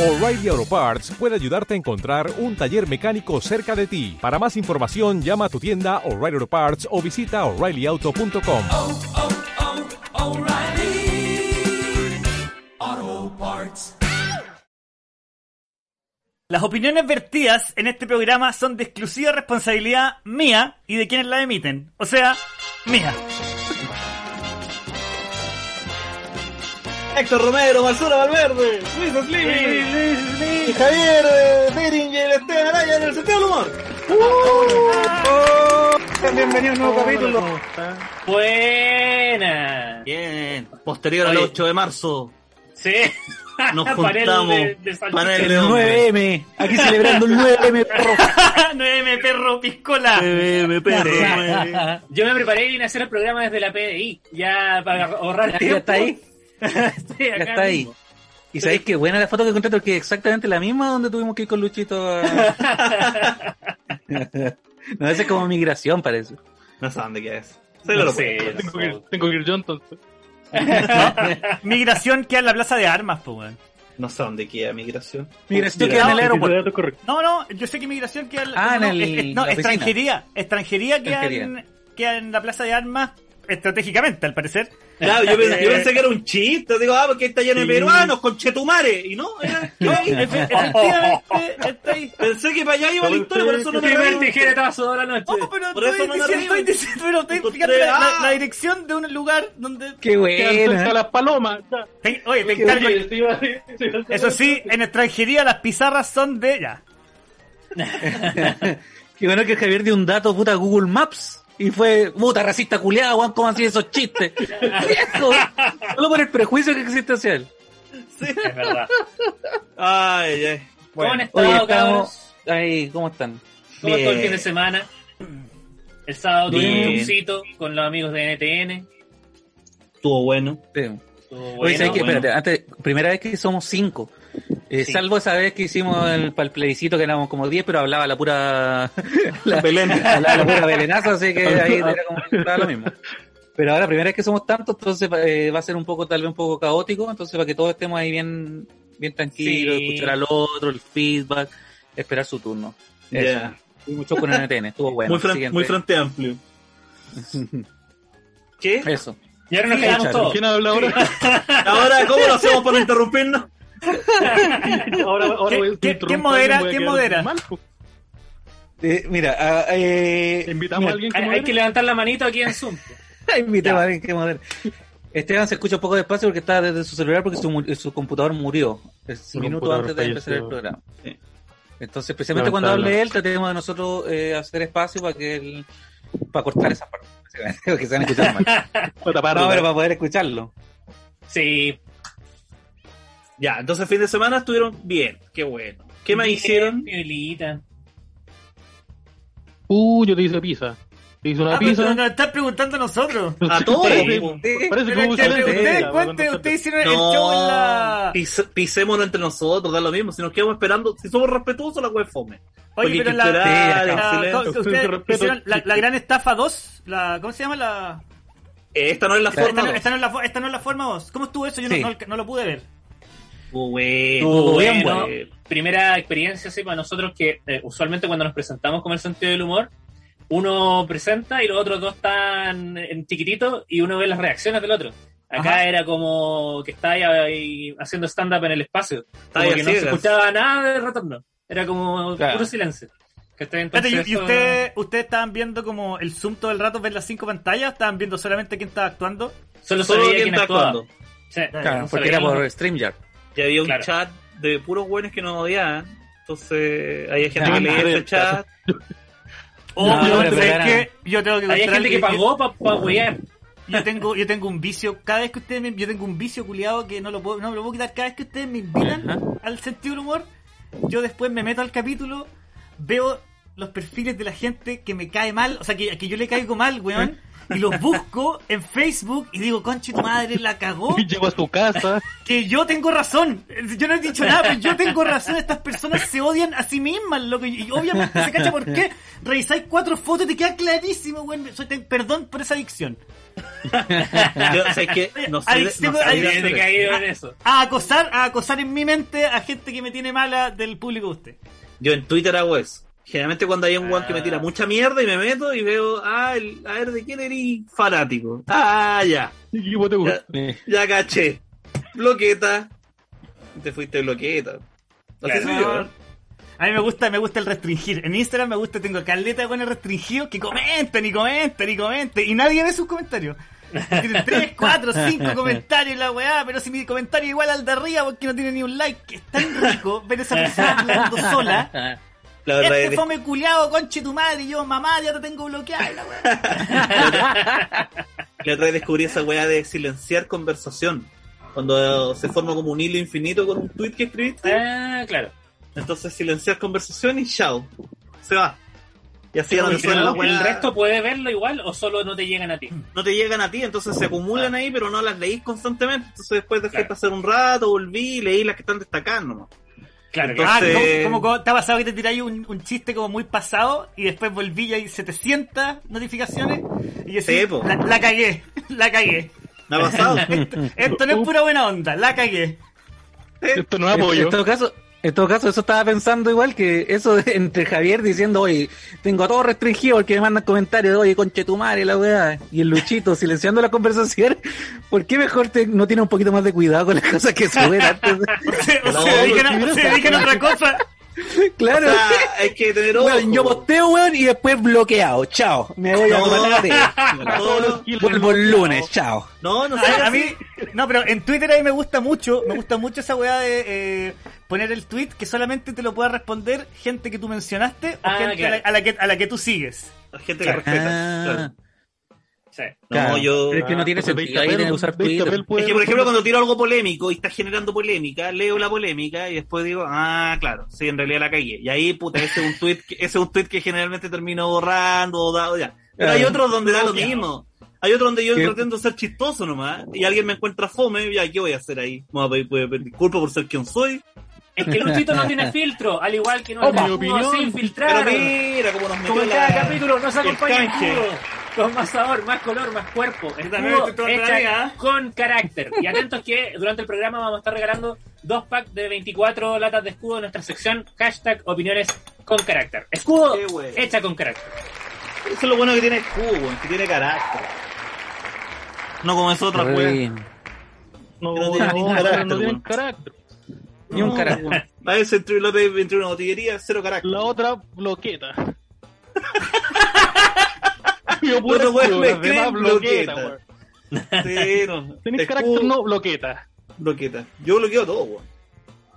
O'Reilly Auto Parts puede ayudarte a encontrar un taller mecánico cerca de ti. Para más información, llama a tu tienda O'Reilly Auto Parts o visita oreillyauto.com. oh, oh, Parts. Las opiniones vertidas en este programa son de exclusiva responsabilidad mía y de quienes la emiten. O sea, mía. Héctor Romero, Marzura Valverde, Luis Slim, y Javier eh, Beringer, Esteban Araya en el sentido del humor. Uh, bienvenido a un nuevo capítulo. Buena. Bien, posterior al Oye. 8 de marzo, Sí. nos juntamos panel El de hombres. 9M, aquí celebrando el 9M, perro. 9M perro piscola. 9M, perro, 9M. Yo me preparé y vine a hacer el programa desde la PDI, ya para ahorrar tiempo. Ya está ahí, Estoy ya acá está ahí. mismo. Y sabéis que buena la foto que encontré porque es exactamente la misma donde tuvimos que ir con Luchito a... No, esa es como migración, parece. No sé dónde queda eso. Sí, No lo sé, Tengo que, sé. tengo que ir yo entonces. Migración queda en la plaza de armas, pues, weón. No sé dónde queda migración. Migración queda en el aeropuerto. No, no, yo sé que migración queda en Ah, en no, el- es- es- no, la extranjería. Extranjería queda en, Extranjería. queda en la plaza de armas estratégicamente, al parecer. Claro, yo pensé, yo pensé que era un chiste. Digo, ah, porque está lleno de Sí. peruanos, con chetumare. Y no, era efectivamente. Pensé que para allá iba la historia, por eso no me Primer toda la noche. No, pero Por estoy eso no me diciendo, estoy diciendo, pero estoy la, la- ah. la dirección de un lugar donde... Qué buena. las palomas. oye, te encargo... Oye, sí, iba a decir- sí, iba a decir- Eso sí, en extranjería las pizarras son de... Ya. Qué bueno que Javier dio un dato puta Google Maps. Y fue, puta, racista culiado, Juan, ¿cómo así esos chistes? Viejo, Solo por el prejuicio que existe hacia él. Es verdad. Ay, ay. ¿Cómo han Oye, estado, estamos... Ahí, ¿cómo están? ¿Cómo estuvo el fin de semana? El sábado tuvimos un showcito con los amigos de NTN. Estuvo bueno. Sí. Estuvo Oye, bueno. bueno. Espérate, antes, primera vez que somos cinco. Eh, Sí. Salvo esa vez que hicimos el, para el plebiscito que éramos como 10, pero hablaba la pura. la, Belén. hablaba la pura belenazo, así que ahí era como estaba lo mismo. Pero ahora, primera vez que somos tantos, entonces eh, va a ser un poco, tal vez un poco caótico, entonces para que todos estemos ahí bien, bien tranquilos, Sí. escuchar al otro, el feedback, esperar su turno. Eso. Ya. Y mucho con NTN, estuvo bueno. muy, fran- Siguiente. muy frente amplio. ¿Qué? Eso. Y ahora nos quedamos todos. ¿Quién habla ahora? Ahora, ¿cómo lo hacemos para no interrumpirnos? ahora, ahora ¿Qué- voy a qué- modera? voy a ¿Quién quedar modera? mal. Eh, mira, ah, eh, Invitamos mira, a alguien que Hay, que levantar la manito aquí en Zoom. Invité Ya. a alguien que modere. Esteban se escucha un poco despacio porque está desde su celular porque su, mu- su computador murió. Es Su un minuto computador antes de empezar el programa. Sí. Entonces, precisamente cuando hable él, tratemos de nosotros eh, hacer espacio para que él, para cortar esa parte. básicamente, Porque se van a escuchar mal. No, pero para poder escucharlo. Sí. Ya, entonces fin de semana estuvieron bien. Qué bueno. ¿Qué más hicieron? Piolita. Uh, yo te hice pizza. Te hice una Ah, pero pizza. nos están preguntando a nosotros. A todos. Parece, po. parece Pero que es hubo que silencio. ustedes, cuenten, ustedes hicieron el show en la... Pis- pisémonos entre nosotros, da lo mismo. Si nos quedamos esperando, si somos respetuosos, la web fome. Oye, pero la, esperar, Sí, la- Sí, ustedes hicieron la, la gran estafa 2, la, ¿cómo se llama la...? Eh, Esta no es la Esta, forma. no, dos. esta no es la, esta no es la forma 2. ¿Cómo estuvo eso? Yo no- Sí. no, no lo pude ver. Estuvo bueno. Estuvo bien bueno. bueno. Primera experiencia, sí, para nosotros que eh, usualmente cuando nos presentamos con el sentido del humor, uno presenta y los otros dos están en chiquitito y uno ve las reacciones del otro. Acá Ajá. era como que está ahí, ahí haciendo stand-up en el espacio. Está Como que no se escuchaba nada de retorno. Era como Claro. puro silencio. ¿y, y eso- usted, ustedes estaban viendo como el zoom todo el rato, ver las cinco pantallas? ¿Estaban viendo solamente quién estaba actuando? Solo Solo quién está actuaba. actuando. Sí, Claro, no porque era por StreamYard. Y había un Claro. chat de puros buenos que nos odiaban. Entonces, había gente Ah, que leía madre. ese chat. Oh, No, pero pero ¿sabes era- qué? Yo tengo que contar gente que algo. pagó para huear. Yo tengo, yo tengo un vicio, cada vez que ustedes me, yo tengo un vicio culiado que no lo puedo, no me lo puedo quitar, cada vez que ustedes me invitan Ajá. al sentido del humor, yo después me meto al capítulo, veo los perfiles de la gente que me cae mal, o sea, que, que yo le caigo mal, weón. Y los busco en Facebook y digo, conche tu madre, la cagó. Llego a su casa. Que yo tengo razón. Yo no he dicho nada, pero yo tengo razón. Estas personas se odian a sí mismas, loco. Y obviamente se cacha por qué. Revisáis cuatro fotos y te queda clarísimo. Soy- te- Perdón por esa adicción. Yo, o sea, es que no sé, de- no caído en eso. A acosar, a acosar en mi mente a gente que me tiene mala del público de usted. Yo en Twitter hago eso. Generalmente cuando hay un weón que me Ah. tira mucha mierda y me meto y veo, ah, el- a ver, ¿de quién eres fanático? Ah, ya, ¿Y vos te gusta? Eh, ya caché. Bloqueta. Te fuiste bloqueta. Así Claro. soy yo, ¿eh? A mí me gusta, me gusta el restringir. En Instagram me gusta, tengo caleta con el restringido que comenten y comenten y comenten y nadie ve sus comentarios. Tienen 3, 4, 5 comentarios la weá, pero si mi comentario es igual al de arriba porque no tiene ni un like, que es tan rico ver esa persona hablando sola. La verdad Este es fome culiado, conche tu madre, y yo, mamá, ya te tengo bloqueado y la weá. que otra vez descubrí esa weá de silenciar conversación. Cuando se forma como un hilo infinito con un tweet que escribiste, Ah, claro. entonces silenciar conversación y chao. Se va. Y así ya no suena la ¿El resto puede verlo igual o solo no te llegan a ti? no te llegan a ti, entonces se acumulan ahí, pero no las leís constantemente. Entonces después dejé Claro. pasar un rato, volví y leí las que están destacando. ¿no? Claro, Entonces- Ah, como, como te ha pasado que te tiráis un, un chiste como muy pasado y después volví y hay 700 notificaciones y decís, Sí, la, la cagué, la cagué. ¿Me ha pasado? Esto no es pura buena onda, la cagué. Esto no es apoyo. en todo caso, en todo caso, eso estaba pensando igual que eso de- entre Javier diciendo, oye, tengo a todo restringido porque me mandan comentarios, oye, conche tu madre, la weá. Y el Luchito silenciando la conversación. ¿Por qué mejor te- no tiene un poquito más de cuidado con las cosas que suben antes? de- O No, se dedican, a, porque se dedican a otra cosa. claro. O sea, hay que tener ojo. Yo posteo, weón, y después bloqueado. Chao. Me voy a tomar la Vuelvo el lunes. Chao. no, no A, sé. a mí, no, pero en Twitter a mí me gusta mucho, me gusta mucho esa weá de eh, poner el tweet que solamente te lo pueda responder gente que tú mencionaste o Ah, gente claro. a, la, a la que, a la que tú sigues. La gente que respeta. Ah. claro. Sí. No, yo. Es que no tiene sentido ahí de usar Twitter. Es que, por ejemplo, cuando tiro algo polémico y está generando polémica, leo la polémica y después digo, ah, claro, sí, en realidad la cagué. Y ahí, puta, ese es un tweet que, ese es un tweet que generalmente termino borrando o dado ya. Pero hay otros donde da lo mismo. Hay otros donde yo ¿Qué? pretendo ser chistoso nomás y alguien me encuentra fome, ya, ¿qué voy a hacer ahí? ¿Me voy a pedir, voy a pedir disculpas por ser quien soy? Es que Luchito no tiene filtro, al igual que no opinión. sin Pero filtrar. mira cómo nos metió Como en la... cada capítulo nos acompaña el. Con más sabor, más color, más cuerpo. Escudo toda hecha ¿eh? con carácter. Y atentos que durante el programa vamos a estar regalando dos packs de 24 latas de escudo en nuestra sección hashtag opiniones con carácter. Escudo hecha con carácter. Eso es lo bueno que tiene weón, que tiene carácter. No como es otra bien. No, tiene no, carácter, no tienen carácter. Ni un carácter. A veces entre una botillería, cero carácter. La otra, bloqueta. Yo Otro puedo weón me las demás bloqueta, bloqueta. weón. Sí, no. ¿Tenés Escudo, carácter? No, bloqueta. Bloqueta. Yo bloqueo todo, weón.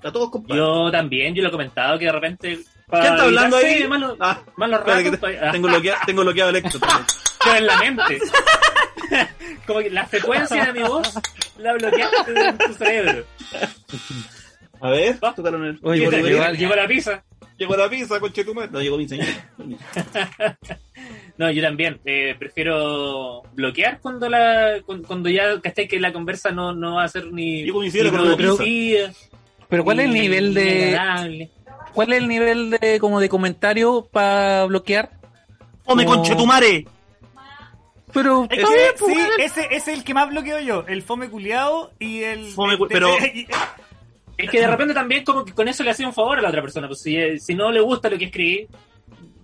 A todos, compadre. Yo también, yo lo he comentado que de repente. ¿Qué está hablando ahí? Más los, Ah, más los espera que ratos, te- tengo, bloqueado, tengo bloqueado el también. pero en la mente. Como que la frecuencia de mi voz la bloqueaste en tu cerebro. A ver, en el. Oye, llegó, la pizza. llegó la pizza, conchetumare. No, llegó mi señor. No, yo también. eh, prefiero bloquear cuando la cuando, cuando ya caché que la conversa no, no va a ser ni, Yo coincido ni con lo Pero ¿cuál es el ni- nivel ni de agradable. cuál es el nivel de como de comentario para bloquear? ¡Come, No. conchetumare! Pero Es bien, sí, ese, ese es el que más bloqueo yo, el fome culiado y el... Fome cu- pero- Es que de repente también como que con eso le hacía un favor a la otra persona. Pues si, si no le gusta lo que escribí,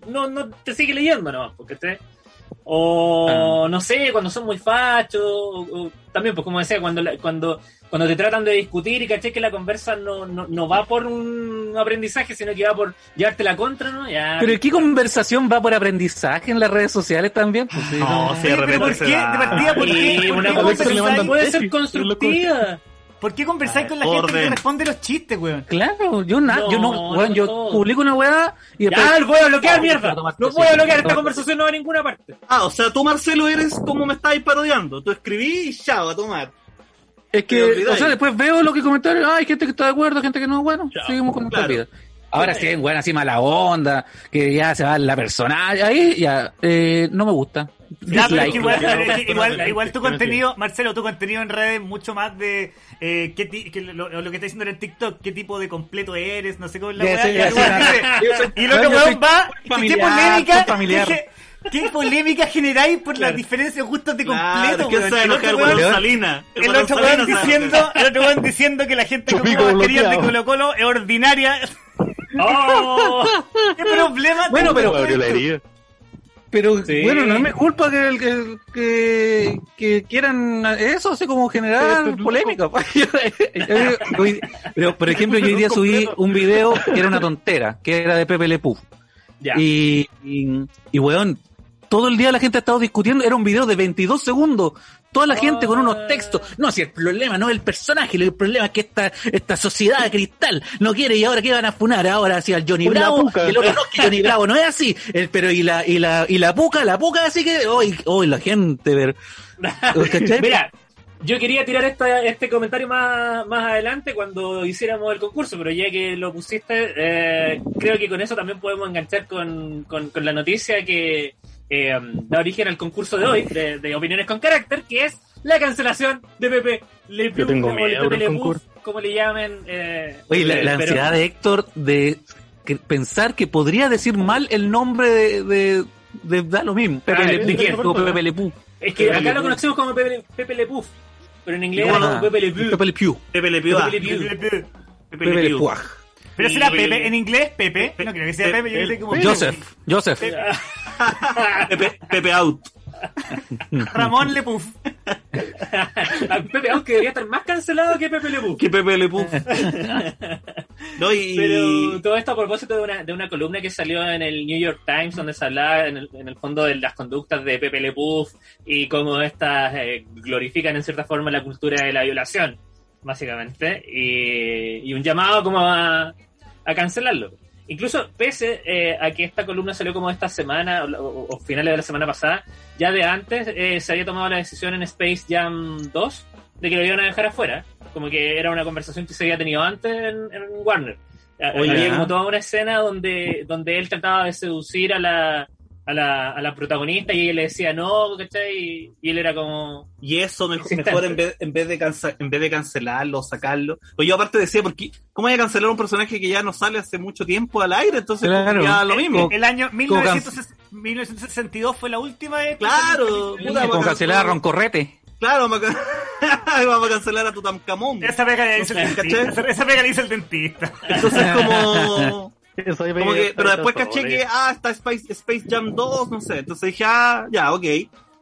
no, no te sigue leyendo nomás, porque te... O no sé, cuando son muy fachos, o, o también, pues como decía, cuando, la- cuando, cuando te tratan de discutir y caché que la conversa no, no, no va por un aprendizaje, sino que va por llevarte la contra, ¿no? Ya, Pero ¿qué conversación va por aprendizaje en las redes sociales también? Pues, sí, No, sí, de Sí, pero repente ¿por se qué? De partida, ¿por qué? ¿Por una qué conversa que le mandan conversáis- puede ser constructiva. ¿Por qué conversáis con la gente que responde los chistes, weón? Claro, yo na, No, yo no, weón, yo publico una weá y después Ya, voy a bloquear, mierda. No a bloquear, esta conversación no va a ninguna parte. Ah, o sea, tú, Marcelo, eres como me estáis parodiando. Tú escribí y chao, a tomar. Es que, o sea, después veo lo que comentarios, ah, hay gente que está de acuerdo, gente que no, bueno, Chao. seguimos con nuestra Claro. vida. Ahora sí, bueno, así mala onda, que ya se va la persona, ahí ya, eh, no me gusta. Ya, pero es Dislike. que igual, Claro, claro, tu claro, contenido, Marcelo, tu contenido en redes mucho más de eh, qué ti- que lo, lo que está diciendo en el TikTok, qué tipo de completo eres, no sé cómo es la weá. sí, y sí, lo que weón va, ¿qué polémica, familiar. ¿qué, qué polémica generáis por las diferencias de gustos de completo, Claro, El weón- Salina? el otro weón diciendo, el otro weón diciendo que la gente que mascarillas de. Colo Colo es ordinaria. ¡Oh! ¿Qué problema? Bueno, pero- Pero Sí. bueno, no es mi culpa que, que, que, que quieran eso, así como generar Pero, polémica. Hoy- pero, por ejemplo, yo hoy día subí un video que era una tontera, que era de Pepe Le. Ya. Y, y, y, weón, todo el día la gente ha estado discutiendo, era un video de 22 segundos. Toda la gente con unos textos. No, si el problema no es el personaje, el problema es que esta, esta sociedad de cristal no quiere y ahora que van a funar ahora hacia el Johnny Bravo. El otro no, que Johnny Bravo no es así. El, pero y la, y la, y la puca, la puca así que, hoy, hoy la gente, ver. Mira, yo quería tirar esta, este comentario más, más adelante cuando hiciéramos el concurso, pero ya que lo pusiste, eh, creo que con eso también podemos enganchar con, con, con la noticia que eh, da origen al concurso de hoy, de, de opiniones con carácter, que es la cancelación de Pepe Le Pew, Yo tengo de Le como le llamen. Eh, Oye, la, eh, la pero- ansiedad de Héctor de que- pensar que podría decir mal el nombre de, de, de- da lo mismo. Pepe Ah, Le ¿de Pew, quién? o Pepe Le Pew. Es que acá lo conocemos como Pepe, Pepe Le pero en inglés era Ah, como Pepe Le Pew. Pepe Le Pew. Pepe Le Pew. Pepe Le Pew. Pepe Pepe Le Le Pew. Pero será Pepe- en inglés, Pepe. No creo que sea Pepe, yo creo que como Joseph. Joseph. Pepe, Pepe Out. Ramón Lepuf. Pepe, aunque debería estar más cancelado que Pepe Le Pew. Que Pepe Le Pew. No, y... Pero todo esto a propósito de una, de una columna que salió en el New York Times, donde se hablaba en el, en el fondo de las conductas de Pepe Le Pew y cómo estas eh, glorifican en cierta forma la cultura de la violación, básicamente, y, y un llamado como a, a cancelarlo. Incluso pese eh, a que esta columna salió como esta semana o, o- o finales de la semana pasada, ya de antes eh, se había tomado la decisión en Space Jam 2 de que lo iban a dejar afuera. Como que era una conversación que se había tenido antes en, en Warner. Oye, había ah. como toda una escena donde, donde él trataba de seducir a la, a la, a la protagonista y ella le decía no, ¿cachai? Y, y él era como... Y eso mejor, en, vez, en, vez de cansa- en vez de cancelarlo, sacarlo. Pues yo aparte decía, porque ¿cómo voy a cancelar un personaje que ya no sale hace mucho tiempo al aire? Entonces Claro. ya lo mismo. El año Como 1960 1962 fue la última vez. Claro, puta, Como cancelar a Roncorrete. Claro, vamos a, cancelar a Tutankamón. Esa pega la hizo el dentista. Esa- pega el dentista. Entonces como... Como que, pero después caché que, ah, está Space, Space Jam 2, no sé. Entonces dije, ah, ya, ok.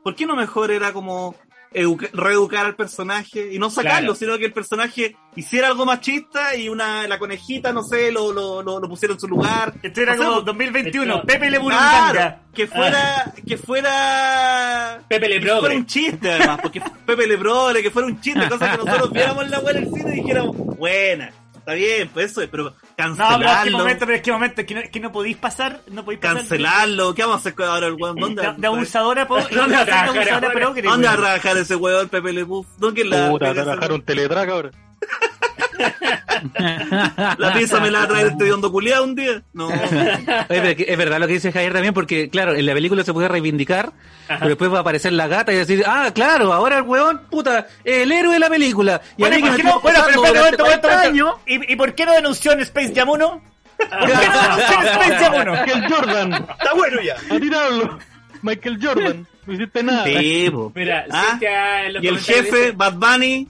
¿Por qué no mejor era como educa- reeducar al personaje y no sacarlo, Claro. sino que el personaje hiciera algo machista y una la conejita, no sé, lo, lo, lo, lo pusiera en su lugar. Esto era como pues, 2021. Esto- Pepe Le Claro, que fuera, que fuera, Pepe Le que fuera un chiste además, porque Pepe Le Progre, que fuera un chiste, cosa que nosotros viéramos la buena en el cine y dijéramos, buena, está bien, pues eso es, pero No, pero es que cancelarlo, momento, pero es que momento, que no, que no podéis pasar, no podéis pasar. cancelarlo, ¿qué vamos a hacer con ahora el weón? ¿Dónde, De, de abusadora, po, ¿Dónde va a trabajar ese weón Pepe Le Puff? ¿Dónde la, Puta, la, trabajar un teletrack ahora. la pizza me la va a traer este hondo culiado un día? No. Oye, pero que es verdad lo que dice Javier también, porque claro, en la película se puede reivindicar, pero después va a aparecer la gata y decir, ah, claro, ahora el weón, puta, es el héroe de la película. Y a Bueno, mí ¿y que por me qué no? estuvo Bueno, pero acosando espérate, momento, durante momento, 40 momento. ¿Y, ¿Y por qué no denunció en Space Jam 1? ¿Por qué no denunció en Space Jam 1? Michael Jordan, Está bueno ya. a tirarlo. Michael Jordan, no hiciste nada. Sí. Mira, Ah, Cintia en los Y el jefe, Bad Bunny,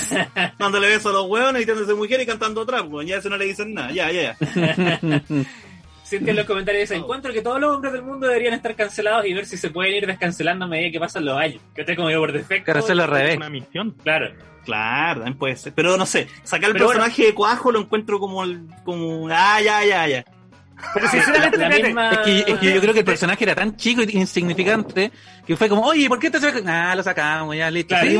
dándole besos a los hueones y tirándose mujer y cantando atrás, pues ya eso no le dicen nada, ya, ya, ya. Cintia en los comentarios dice, encuentro que todos los hombres del mundo deberían estar cancelados y ver si se pueden ir descancelando a medida que pasan los años. Que usted como yo por defecto. Quiero hacerlo al revés. Una misión. Claro. Claro, también puede ser. Pero no sé, sacar el Pero bueno. personaje de Cuajo lo encuentro como el, como, ah, ya, ya, ya. Pero sinceramente, La espérate. misma- Es que, es que yo creo que el personaje era tan chico y insignificante que fue como, oye, ¿por qué te se Ah, lo sacamos, ya, listo. Claro,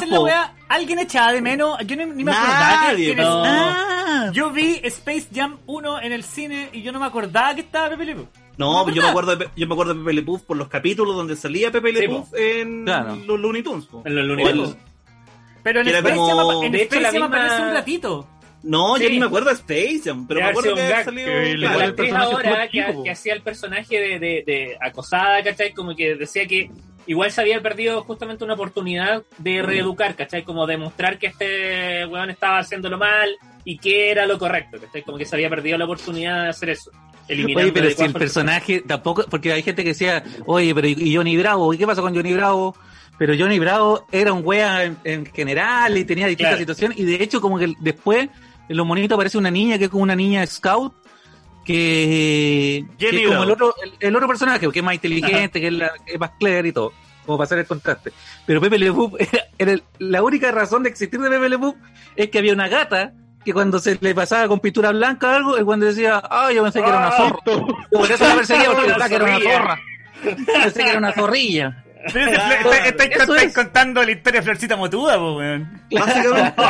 Sí, la weá. ¿Alguien echaba de menos? Yo ni, ni me acordaba Nadie, que no. Ah, Yo vi Space Jam 1 en el cine y yo no me acordaba que estaba Pepe Le Pew. No, ¿No, yo me acuerdo de, yo me acuerdo de Pepe Le Puff por los capítulos donde salía Pepe Le Sí, Puff en Claro. los Looney Tunes. po. En los Looney Tunes. Pero en Space como- Jam, en De hecho, Space la Jam misma- aparece un ratito. No, yo ni me acuerdo de Space Jam, pero me acuerdo que gag salido. que claro. la actriz ahora que, hacía el personaje de, de, de acosada, ¿cachai? Como que decía que igual se había perdido justamente una oportunidad de reeducar, ¿cachai? Como demostrar que este weón estaba haciéndolo mal y que era lo correcto, ¿cachai? Como que se había perdido la oportunidad de hacer eso. Oye, pero si el personaje tampoco, porque hay gente que decía, oye, pero ¿y Johnny Bravo? ¿Y qué pasa con Johnny Bravo? Pero Johnny Bravo era un wea en, en general y tenía distintas Claro. situaciones y de hecho como que después en los monitos aparece una niña que es como una niña scout que, que Jenny es como el otro, el, el otro personaje, que es más inteligente, que es, la- es más clever y todo, como para hacer el contraste. Pero Pepe Le Pew era, la única razón de existir de Pepe Le Pew es que había una gata que cuando se le pasaba con pintura blanca o algo, el cuando decía, ah, yo pensé que era una zorra. Yo por eso la perseguía porque pensaba que era una zorra. Pensé que era una zorrilla. Pero está- está- estáis contando la historia de Florcita Motuda, po, weón. Básicamente.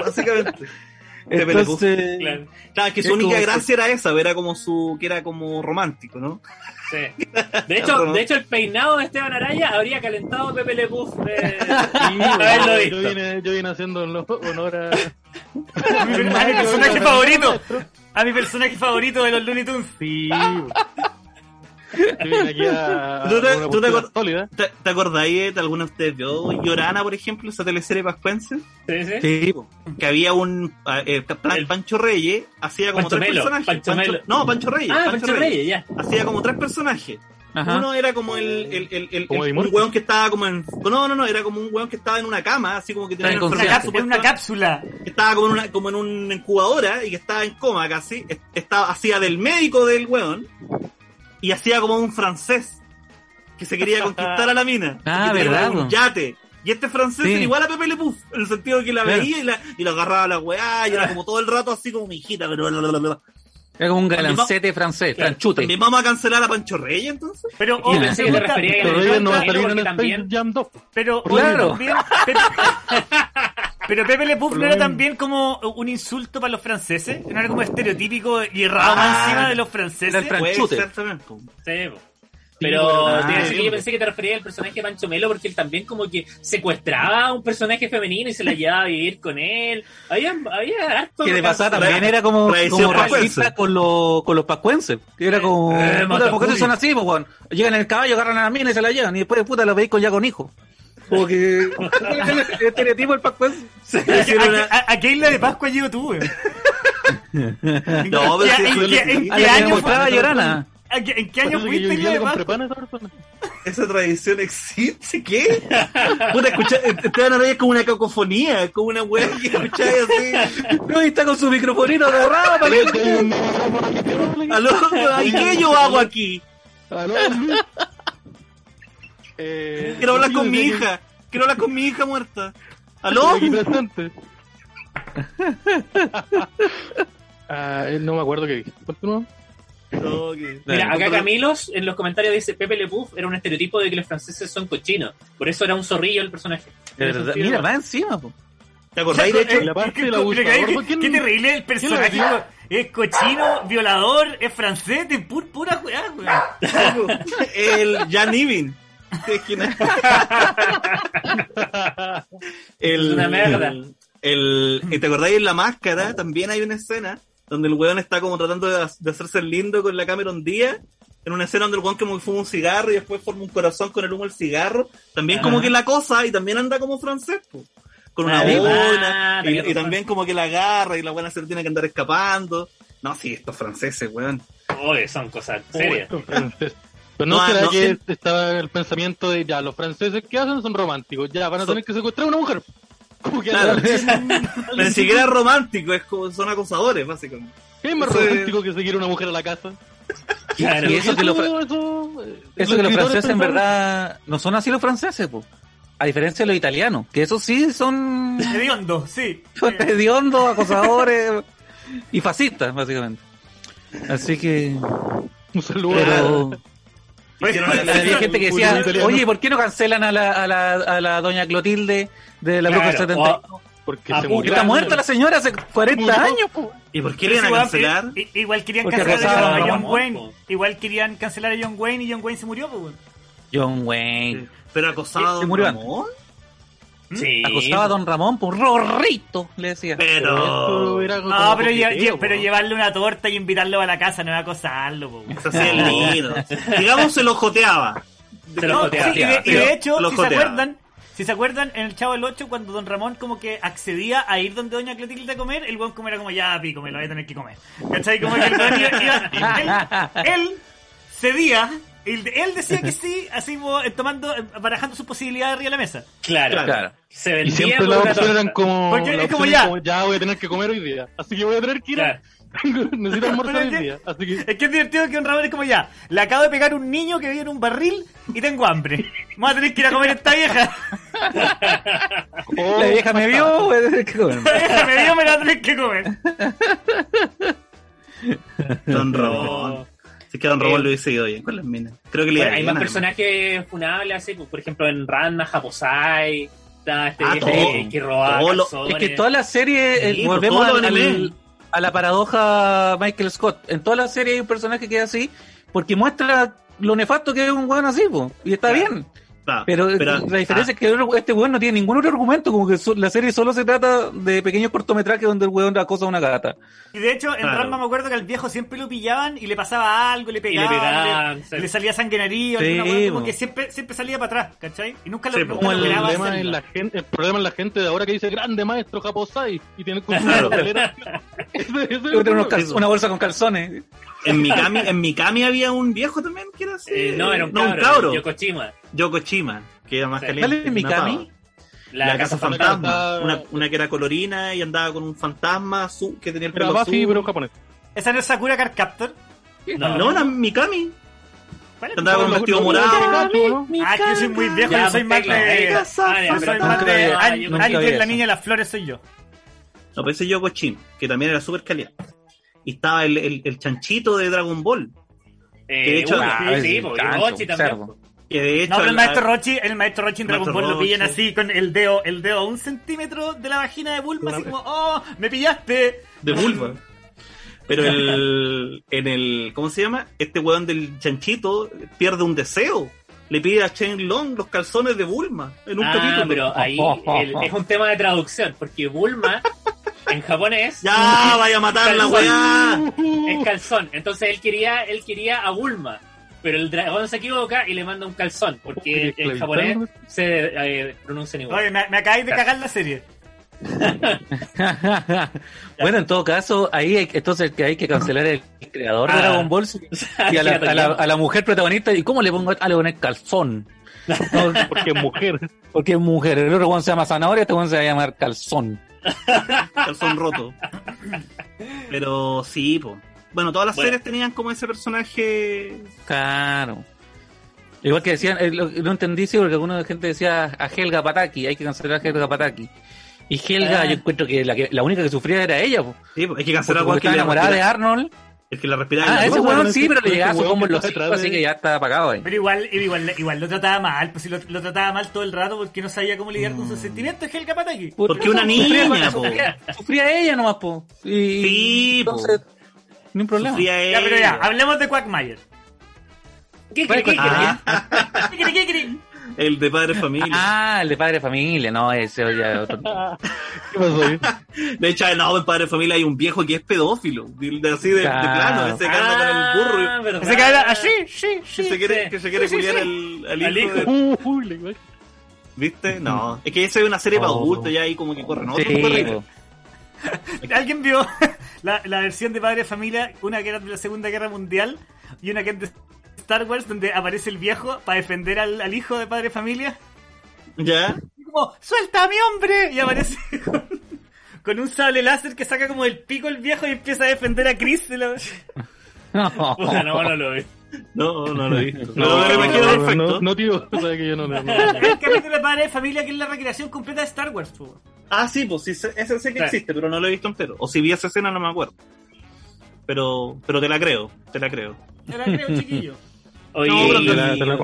Básicamente. Pepe Le Pew. Entonces, Claro, Claro, que su Es única gracia era esa, era como su, que era como romántico, ¿no? sí. De hecho, de hecho, el peinado de Esteban Araya habría calentado a Pepe Le Pew de haberlo yo, visto. vine, yo vine haciendo honor a. A mi personaje favorito. A mi personaje favorito de los Looney Tunes. Sí. Aquí a. ¿Tú te- tú te postura acuer- sólida. ¿Te, te acordáis de alguno de ustedes vio Llorana, por ejemplo, esa teleserie pascuense? Sí, sí. sí. Que había un eh, El- Pancho Reyes, hacía como Pancho tres Melo, personajes. Pancho no, Pancho Reyes. Ah, Pancho Reyes, ya. Hacía como tres personajes. Ajá. Uno era como el, el, el, el- ¿Como el- de un weón que estaba como en. No, no, no, era como un weón que estaba en una cama, así como que tenía una cápsula, una supuesta, cápsula. que estaba como en una, como en una incubadora y que estaba en coma casi. Es- Estaba, hacía del médico del weón y hacía como un francés que se quería conquistar a la mina. Ah, ¿verdad, Un yate. Y este francés Sí. era igual a Pepe Le Pew, en el sentido de que la Claro. veía y la, y la agarraba a la weá, y era como todo el rato así como mi hijita, pero bla, bla, bla. Era como un galancete francés, Claro. franchute. ¿También vamos a cancelar a Pancho Reyes entonces? Pero, oh, pensé que te Pero a Reyes no va a salir en Space también- Jam 2. Pero, Claro. también- Pepe, pero Pepe Le Por no lo era también como un insulto para los franceses. No era como estereotípico y errado más Ah. encima de los franceses. po. Sí. Pero te decir que yo pensé que te referías al personaje de Pancho Melo porque él también como que secuestraba a un personaje femenino y se la llevaba a vivir con él. Había, había harto... Que de pasada también era como, como racista con, los con los pascuenses. Que era como, Eh, puta, mata ¿por qué Juli. son así, pues, weón? Llegan en el caballo, agarran a la mina y se la llevan. Y después, puta, la veis con ya con hijos. Como que, el estereotipo del pascuense. ¿A, qué- a- a qué isla de Pascua llegó tú, güey? No, pero ¿En qué- año fue? Llorana. ¿A qué- ¿En qué año fuiste a Isla de Pascua? esa tradición existe, ¿qué? Puta, escucha, Esteban Araya es como una cacofonía, como una weá que escucháis así. No, y está con su microfonito agarrado para que Aló, ¿y qué yo hago aquí? Eh, Quiero hablar con mi que- hija. Quiero hablar con mi hija muerta. ¿Aló? aquí presente. Ah, eh, no me acuerdo qué dije. Continúa. No, que- Mira, acá Camilos en los comentarios dice Pepe Le Pew era un estereotipo de que los franceses son cochinos. Por eso era un zorrillo el personaje. De verdad, Mira, va encima, po. ¿Te acordáis de hecho? La parte ¿Qué- del qué- abusador, qué- ¿por quién- Qué terrible el personaje. Es cochino, violador, es francés, de pu- pura weá, güey. El Jan Ivin. ¿Qué- quién es? el, Es una merda. El, el- ¿y ¿Te acordáis en la máscara? También hay una escena donde el weón está como tratando de, de hacerse el lindo con la Cameron Díaz. En una escena donde el weón como que fuma un cigarro y después forma un corazón con el humo del cigarro. También como que la cosa y también anda como francés, po. Con una boina. ah, y, también como que la agarra y la buena se le tiene que andar escapando. No, sí, estos franceses, weón. Oye, son cosas serias. Pero no, No, será no, que sí. estaba el pensamiento de ya, los franceses que hacen son románticos, ya van a tener que secuestrar a una mujer. Como que Claro. alguien- Ni siquiera es romántico, es como, son acosadores, básicamente. ¿Qué es más Eso es- romántico que seguir a una mujer a la casa? Claro. Y eso que los, fra- eso, eso que los escritores franceses en verdad no son así los franceses, po. A diferencia de los italianos, que esos sí son Hediondo, sí. son hediondos, acosadores y fascistas, básicamente. Así que, Un saludo pero había gente que decía, oye, ¿por qué no cancelan a la, a la, a la doña Clotilde de la Bruja Claro, 70? o- porque se murió. Está muerta la señora hace 40 Murió. años, po. ¿Y por qué le iban a cancelar? Igual querían Porque cancelar a a John Ramón, Wayne. po. Igual querían cancelar a John Wayne y John Wayne se murió, güey. John Wayne. Pero acosado Se murió Ramón. Sí. Acosaba a Don Ramón por rorrito, le decía. Pero. No, pero, lle- coqueteo, lle- pero llevarle una torta y invitarlo a la casa no es acosarlo, po. Eso sí es lindo. Digamos, se lo joteaba. Se lo No, joteaba. sí, y, de, y de hecho, Lo si se acuerdan, si se acuerdan, en el Chavo del 8, cuando Don Ramón como que accedía a ir donde Doña Clotilde a comer, el weón como era como, ya, pico, me lo voy a tener que comer. ¿Cachai? Como que el weón iba- iba- él, él cedía, él, él decía que sí, así como, eh, tomando, eh, barajando sus posibilidades arriba de la mesa. Claro. Claro. Se Y vendía siempre por las opciones eran como. Porque la es como ya. era ya voy a tener que comer hoy día. Así que voy a tener que ir a. Claro. Necesito almorzar hoy día. Así que. Es que es divertido que Don Ramón es como, ya, le acabo de pegar un niño que vive en un barril y tengo hambre. Vamos a tener que ir a comer esta vieja. Oh, La vieja me vio, voy a tener que comer. La vieja me dio, me la voy a tener que comer. Don No. Si es que Don Ramón lo hubiese ido bien con las minas. Creo que le Bueno, hay más personajes funables así, pues, por ejemplo en Ranma, Japosai, este Ah, todo. que, calzones. Es que toda la serie, eh, Sí, volvemos al- al- anime. a la paradoja Michael Scott. En toda la serie hay un personaje que es así, porque muestra lo nefasto que es un weón así, po, y está Claro. bien. Ah, Pero, la diferencia es que este weón no tiene ningún otro argumento, como que la serie solo se trata de pequeños cortometrajes donde el weón acosa a una gata. Y de hecho, en Claro. Ranma me acuerdo que al viejo siempre lo pillaban y le pasaba algo, le le pegaban, pegaban, le, sí. le salía sangre en nariz, Sí, weá, como que siempre, siempre salía para atrás, ¿cachai? Y nunca lo, Sí, nunca lo el problema, es la gente, el problema es la gente de ahora que dice grande maestro Japosai y tiene cal- una bolsa con calzones. En Mikami, en Mikami había un viejo también que era así. Eh, no, era un no, cabro, un cabro. Yokoshima. Yokoshima, que era más Sí. caliente. ¿Sale en que Mikami? La, La, casa fantasma. fantasma. Fantasma. Una, una que era colorina y andaba con un fantasma azul que tenía el pelo azul. pero japonés. ¿Esa no es Sakura Card Captor? No, No, era Mikami. ¿Cuál es? Que andaba con un vestido morado. Ah, que yo soy muy viejo, Ya, yo soy más de... Yo ah, soy más de yo la niña de las flores soy yo. No, pero ese Yokoshima, que también era súper caliente. Y estaba el, el, el chanchito de Dragon Ball. Eh, Que de hecho- uy, Ah, sí, sí, Rochi también. cerdo. Que de hecho. No, pero el maestro Rochi, el maestro Rochi en Dragon Ball lo pillan así con el dedo, el dedo a un centímetro de la vagina de Bulma, así como, ¡oh! ¡Me pillaste! de vulva. Pero el, en el, ¿cómo se llama? Este weón del chanchito pierde un deseo. Le pide a Chen Long los calzones de Bulma en un Ah, capítulo. pero ahí el- es un tema de traducción, porque Bulma en japonés Ya, vaya a matar la weá. es calzón. Entonces él quería, él quería a Bulma. Pero el dragón se equivoca y le manda un calzón, porque en japonés se eh, pronuncian igual. Oye, me, me acabáis de cagar la serie. bueno, en todo caso, ahí hay, entonces que hay que cancelar el creador de Ah. Dragon Ball y a la, a la- a la mujer protagonista. ¿Y cómo le pongo? Ah, le poner calzón. No, Porque es mujer. porque es mujer. El otro se llama zanahoria, este one se va a llamar calzón. Calzón roto. Pero sí, po. Bueno, todas las Bueno. series tenían como ese personaje. Claro. Igual que decían, eh, lo- no entendí sí, porque alguna gente decía a Helga Pataki, hay que cancelar a Helga Pataki. Y Helga, Ah. yo encuentro que la, que la única que sufría era ella, po, Sí, po, hay que porque, cancelar a porque que estaba enamorada de Arnold. El que la respiraba. en Ah, ese weón sí, pero le llegaba su combo en los hijos, así que ya está apagado ahí. Pero igual, igual, igual lo trataba mal, pues si lo, lo trataba mal todo el rato porque no sabía cómo lidiar con sus sentimientos, Helga Pataki. Porque una Sufría- niña, po. Sufría, sufría ella nomás, po. Y, Sí, po. entonces, ni un problema. Sufría Ya, pero ya, hablemos de Quackmayer. ¿Qué, qué, qué, kikiri. El de padre familia. Ah, el de padre de familia, no, ese ya es otro. ¿Qué pasó? De hecho, no, en padre familia hay un viejo que es pedófilo. De, de- así de, plano, ese que anda con el burro. y- Ah, verdad. Ese que así, sí, Que sí. se quiere, sí. que se quiere Sí, culiar sí. al, al hijo. hijo. de- Uy, le- güey. ¿Viste? No. Es que esa es una serie para Oh. adultos ya ahí como que corren otros. ¿Alguien vio la, la versión de Padre de Familia? Una que era de la Segunda Guerra Mundial y una que es de Star Wars donde aparece el viejo para defender al, al hijo de Padre de Familia. ¿Ya? Y como, ¡suelta a mi hombre! Y aparece con, con un sable láser que saca como el pico el viejo y empieza a defender a Chris. de la- Puta, no, no lo vi. No, no lo he visto. No, No, me lo imagino no, perfecto. no, no, tío, o sea que yo no, no, no. El capítulo de Padre de Familia que es la recreación completa de Star Wars. po. Ah, sí, pues sí, ese sé que Sí. existe, pero no lo he visto entero. O si vi esa escena no me acuerdo. Pero, pero te la creo, te la creo. Te la creo, chiquillo. Oye, No, y-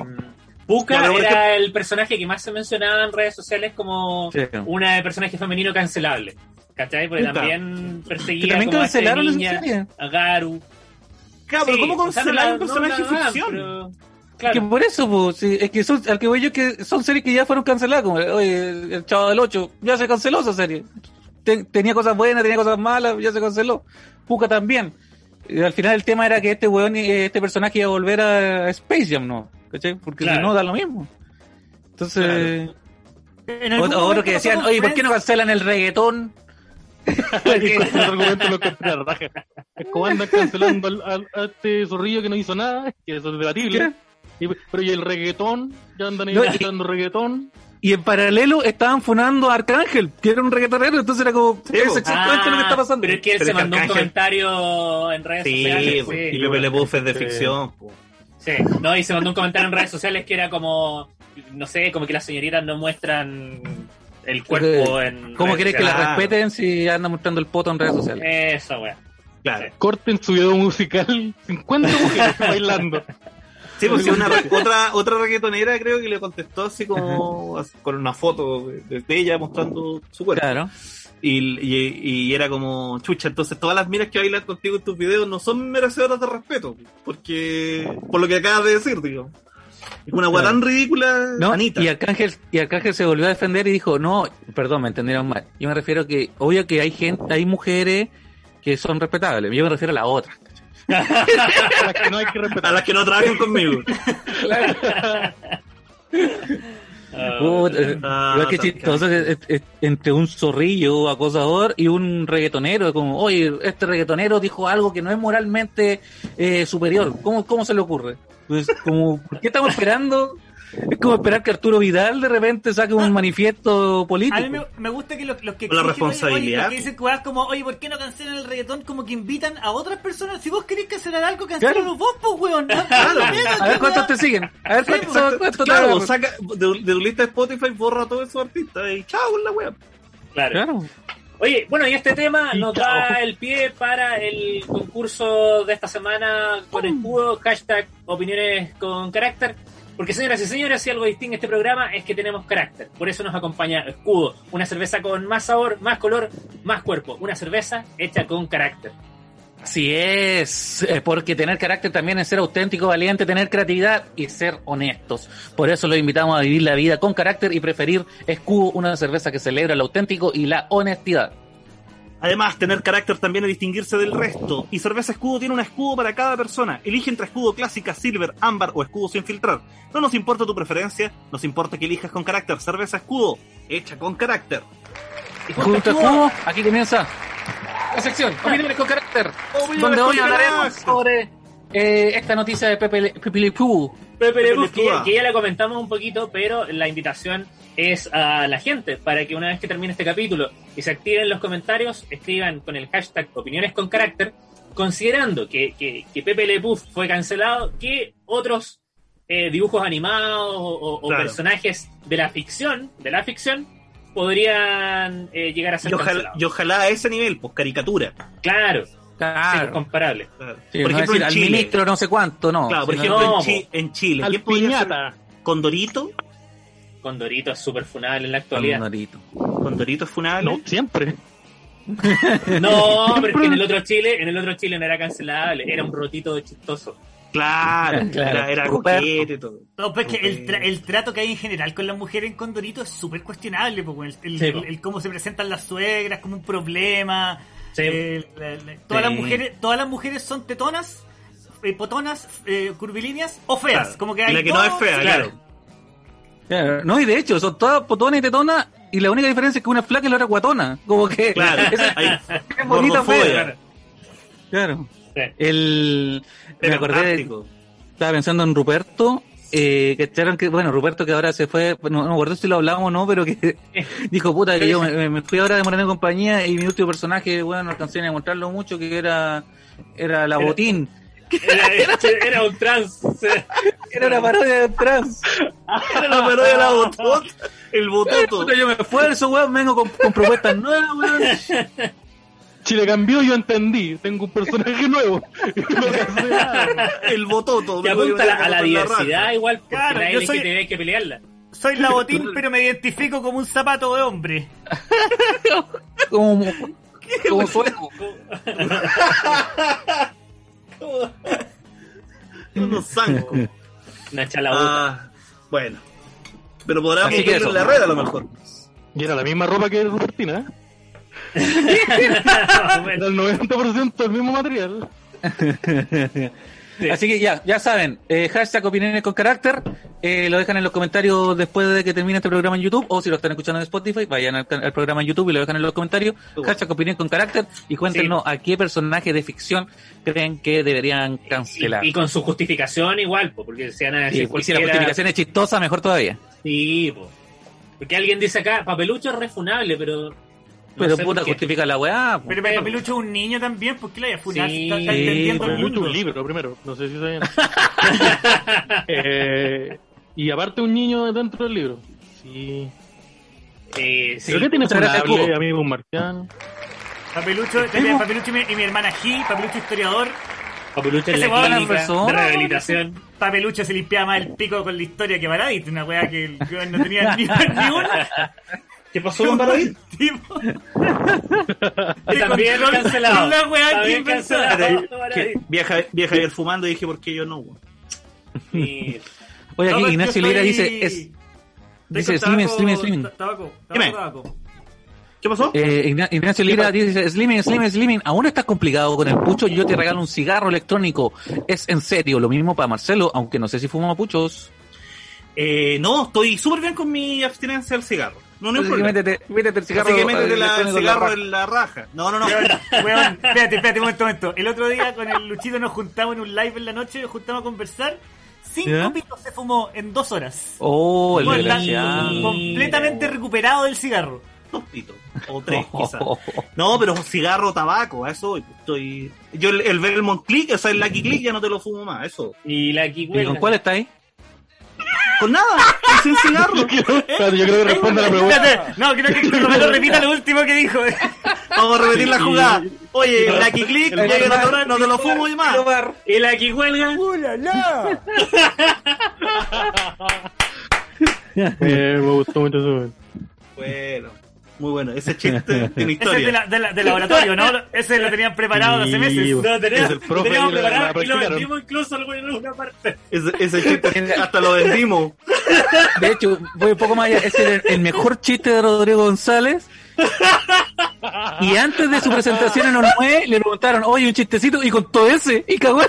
Puka era el personaje que más se mencionaba en redes sociales como Sí. una de personaje femenino cancelable. ¿Cachai? Porque Puta. también perseguía también como a esta cancelaron esa niña, serie. a Garu. Claro, pero ¿cómo cancelar la- un personaje de ficción? pero- Que por eso, pues, sí, es que son, al que voy yo que son series que ya fueron canceladas, como oye, el, el Chavo del 8, ya se canceló esa serie. Ten- tenía cosas buenas, tenía cosas malas, ya se canceló. Puka también. Y al final el tema era que este weón, eh, este personaje iba a volver a Space Jam, ¿no? ¿Cachai? Porque Claro. si no da lo mismo. Entonces, En o- otro que decían, oye, ¿por qué no cancelan el reggaetón? Ese argumento lo andan cancelando al, al- a este zorrillo que no hizo nada, que eso es debatible. Y- pero y el reggaetón, ya andan ahí No, reggaetón. Y en paralelo estaban funando a Arcángel, que era un reggaetonero, entonces era como, Sí, es po. exactamente lo que está pasando. Ah, Pero es que él Pero se mandó un comentario en redes Sí, sociales. pues, sí. y Pepe Le Puff es de Sí. ficción. Sí, no, y se mandó un comentario en redes sociales que era como, no sé, como que las señoritas no muestran el cuerpo en. ¿Cómo querés que la respeten si anda mostrando el poto en redes sociales? Eso, weón. Claro. Corten su video musical, 50 mujeres bailando. Sí, una re- otra, otra reggaetonera creo que le contestó así como con una foto de, ella mostrando su cuerpo. Claro. Y, y, y era como, chucha, entonces todas las miras que bailan contigo en tus videos no son merecedoras de respeto. Porque, por lo que acabas de decir, digo. Es una Claro. tan ridícula, No, Anita. y Arcángel, y Arcángel se volvió a defender y dijo, no, perdón, me entendieron mal. Yo me refiero que, obvio que hay gente, hay mujeres que son respetables. Yo me refiero a la otra. A las que no hay que A respetar. las que no trabajan conmigo. Que tan chistoso que es- es entre un zorrillo acosador y un reggaetonero. Como, oye, este reggaetonero dijo algo que no es moralmente eh, superior. ¿Cómo, ¿Cómo se le ocurre? Pues, como, ¿por qué estamos esperando? Es como esperar que Arturo Vidal de repente saque un manifiesto político. A mí me, me gusta que los, los que la oye, responsabilidad. Oye, los que dicen como, oye, ¿por qué no cancelan el reggaetón? Como que invitan a otras personas. Si vos querés cancelar algo, cancelalo Claro. vos, pues, weón. No, Claro. A ver cuántos te siguen. A ver Sí, cuántos, pues, cuántos te Claro, agarran. saca de, de tu lista de Spotify, borra a todos esos artistas y chao la wea. claro. Claro. Oye, bueno, y este tema nos da el pie para el concurso de esta semana con escudo, hashtag opiniones con carácter. Porque señoras y señores, si algo distingue este programa es que tenemos carácter. Por eso nos acompaña Escudo, una cerveza con más sabor, más color, más cuerpo. Una cerveza hecha con carácter. Así es, eh, porque tener carácter también es ser auténtico, valiente, tener creatividad y ser honestos. Por eso los invitamos a vivir la vida con carácter y preferir Escudo, una cerveza que celebra lo auténtico y la honestidad. Además, tener carácter también es distinguirse del resto. Y Cerveza Escudo tiene un escudo para cada persona. Elige entre escudo clásica, silver, ámbar o escudo sin filtrar. No nos importa tu preferencia, nos importa que elijas con carácter. Cerveza Escudo, hecha con carácter. Escudo, aquí comienza la sección Opiniones con carácter, Opiniones donde hoy hablaremos sobre eh, esta noticia de Pepe, Le- Pepe Le. Pepe Le Pepe Pew, Le que, Pew. que ya la comentamos un poquito, pero la invitación es a la gente para que una vez que termine este capítulo y se activen los comentarios, escriban con el hashtag opiniones con carácter, considerando que, que, que Pepe Le Pew fue cancelado, que otros eh, dibujos animados o, o- o Claro. personajes de la ficción, de la ficción, podrían eh, llegar a ser Y ojalá, cancelados. y ojalá a ese nivel, pues caricatura. Claro, Claro. comparable. Claro. Sí, por no ejemplo, decir en al Chile. ministro no sé cuánto, no. Claro, por ejemplo, No, en, Chi- en Chile. Al piñata. ¿Condorito? Condorito es súper funable en la actualidad. Condorito. ¿Condorito es funable? No, siempre. No, pero es que en el otro Chile, en el otro Chile no era cancelable, era un rotito chistoso. Claro, Claro. era, era coquete y todo. No, pero es que el, tra- el trato que hay en general con las mujeres en Condorito es súper cuestionable, porque el, el- Sí, el- po. el cómo se presentan las suegras como un problema. Sí. la- todas, Sí. las mujeres, todas las mujeres son tetonas, eh, potonas, eh, curvilíneas o feas. Claro. Como que hay la que no es fea, claro. Claro, No, y de hecho, son todas potonas y tetonas, y la única diferencia es que una es flaca y la otra guatona. Como que. Claro, esa- hay es bonita, fea. Claro. Sí. El. Me acordé, de- estaba pensando en Ruperto, eh, que echaron que, bueno, Ruperto que ahora se fue, no, no me acuerdo si lo hablamos o no, pero que dijo, puta, que yo me, me fui ahora de Moreno y compañía y mi último personaje, bueno, no alcancé ni a encontrarlo mucho, que era, era la Era- botín. Era, era un trans. Era una parodia de trans. Era la parodia de la botota. El bototo. Yo me esfuerzo, weón, vengo con, con propuestas nuevas, weón. Chile cambió, yo entendí. Tengo un personaje nuevo. El bototo. Que me voy apunta a la, a diversidad igual, porque Claro, la yo soy- LGTB hay que pelearla. Soy la botín, pero me identifico como un zapato de hombre. Como, como sueco. Unos zancos. Una chalabota. Ah, bueno. Pero que eso. en la red a lo mejor. Y era la misma ropa que Rupertina, ¿eh? Era el 90% el mismo material. Así que ya, ya saben, eh, hashtag opiniones con carácter, eh, lo dejan en los comentarios después de que termine este programa en YouTube, o si lo están escuchando en Spotify, vayan al, programa en YouTube y lo dejan en los comentarios, bueno. hashtag opinión con carácter, y cuéntenos a qué personaje de ficción creen que deberían cancelar. Y, y con su justificación igual, po, porque si van a decir y si la justificación es chistosa, mejor todavía. Sí, po. Porque alguien dice acá, papelucho es refunable, pero. No Pero sé puta, justifica la weá. Pero Papelucho es un niño también, ¿por qué la haya funado? Sí, Está, está entendiendo el mundo. un libro primero, no sé si sabían. eh, y aparte un niño dentro del libro. Sí. Eh, sí. ¿Pero qué tiene funable, amigo un marciano? Papelucho, también Papelucho y mi, y mi hermana G, Papelucho historiador. Papelucho Ese la es clínica persona. de rehabilitación. Papelucho se limpiaba más el pico con la historia que Baradit, una weá que el no tenía ni, ni una. ¿Qué pasó con Baradit? También cancelado. la weá que vieja ayer fumando y dije, ¿por qué yo no? Oye, aquí No, Ignacio Lira dice, es, dice Tabaco, tabaco, tabaco. ¿Qué pasó? Eh, Igna- Ignacio Lira dice, Slimming, Slimming, Slimming, aún estás complicado con el pucho, yo te regalo un cigarro electrónico. Es en serio, lo mismo para Marcelo, aunque no sé si fuma puchos. Eh, no, estoy súper bien con mi abstinencia del cigarro. No, no hay Así que problema. métete, métete el cigarro Así que métete la- el electrónico en la cigarro raja. en la raja. No, no, no. Weón, espérate, espérate, un momento, un momento. El otro día con el Luchito nos juntamos en un live en la noche, nos juntamos a conversar. Cinco ¿Ya? pitos se fumó en dos horas. Oh, el desgraciado. completamente recuperado del cigarro. Dos pitos. O tres, quizás. No, pero cigarro, tabaco, a eso. Estoy... Yo el, el Belmont Click, o sea, el Lucky Click ya no te lo fumo más, eso. Y la ¿Y con cuál está ahí? Con nada, sin cigarro. Yo creo que responde a la pregunta. Espérate, no, creo que Romero repita lo último que dijo. Vamos a repetir la jugada. Oye, el Lucky Click, que no te, no te lo fumo y más. Y la Kikuelga. Eh, me gustó mucho eso. Bueno, muy bueno. Ese chiste tiene Ese es de, historia. la, de, la- de laboratorio, ¿no? Ese lo tenían preparado hace meses. Sí, No, Es el profe teníamos preparado y lo vendimos incluso en alguna parte. Ese, ese chiste hasta lo vendimos. De hecho, voy un poco más allá. Es el, el mejor chiste de Rodrigo González. Y antes de su presentación en Olmué, le preguntaron, oye, un chistecito, y contó ese, y cagó.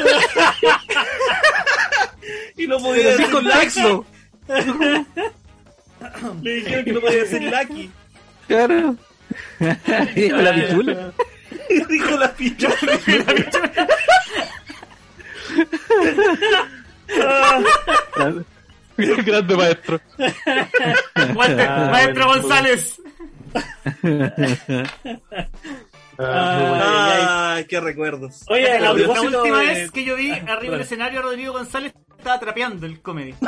Y no podía decir contexto. Lucky. Le dijeron que no podía decir Lucky. Claro. Dijo la pichula. Dijo la pichula. Grande maestro. Walter, Ah, Maestro bueno, González. Ah, Ay, qué recuerdos. Oye, a La, última vez que yo vi arriba perdón. del escenario Rodrigo González estaba trapeando el comedy.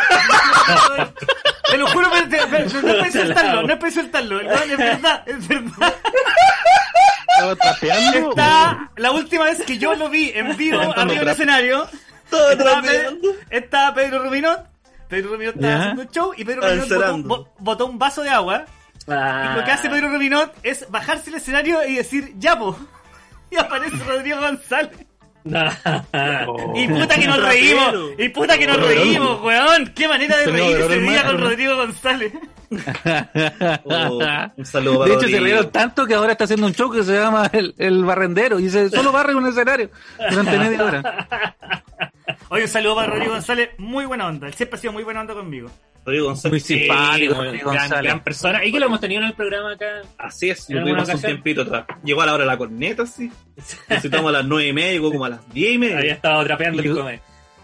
Te lo juro, pero te- pero no es para insultarlo, no es para insultarlo. El weón es verdad, es verdad. ¿Estaba trapeando? Está, la última vez que yo lo vi en vivo arriba del escenario, Todo estaba. Pedro, estaba Pedro Ruminot. Pedro Ruminot estaba Ya. haciendo un show y Pedro Ruminot botó, bo- botó un vaso de agua. Ah. Y lo que hace Pedro Ruminot es bajarse el escenario y decir, ya po. Y aparece Rodrigo González. Y puta que nos reímos. Y puta que nos reímos, weón. Qué manera de reír ese día con Rodrigo González. Oh, un saludo De hecho, se rieron tanto que ahora está haciendo un show que se llama El, el Barrendero y se solo barre un escenario durante media hora. Oye, un saludo para Rodrigo González. Muy buena onda. Él siempre ha sido muy buena onda conmigo. Rodrigo Muy González. simpático, muy Rodrigo gran, González. gran persona. Y que lo hemos tenido en el programa acá. Así es, ¿En lo tuvimos un tiempito atrás. Llegó a la hora de la corneta, sí. Necesitamos a las nueve y media, llegó como a las diez y Había media. estado trapeando el Llegó- come.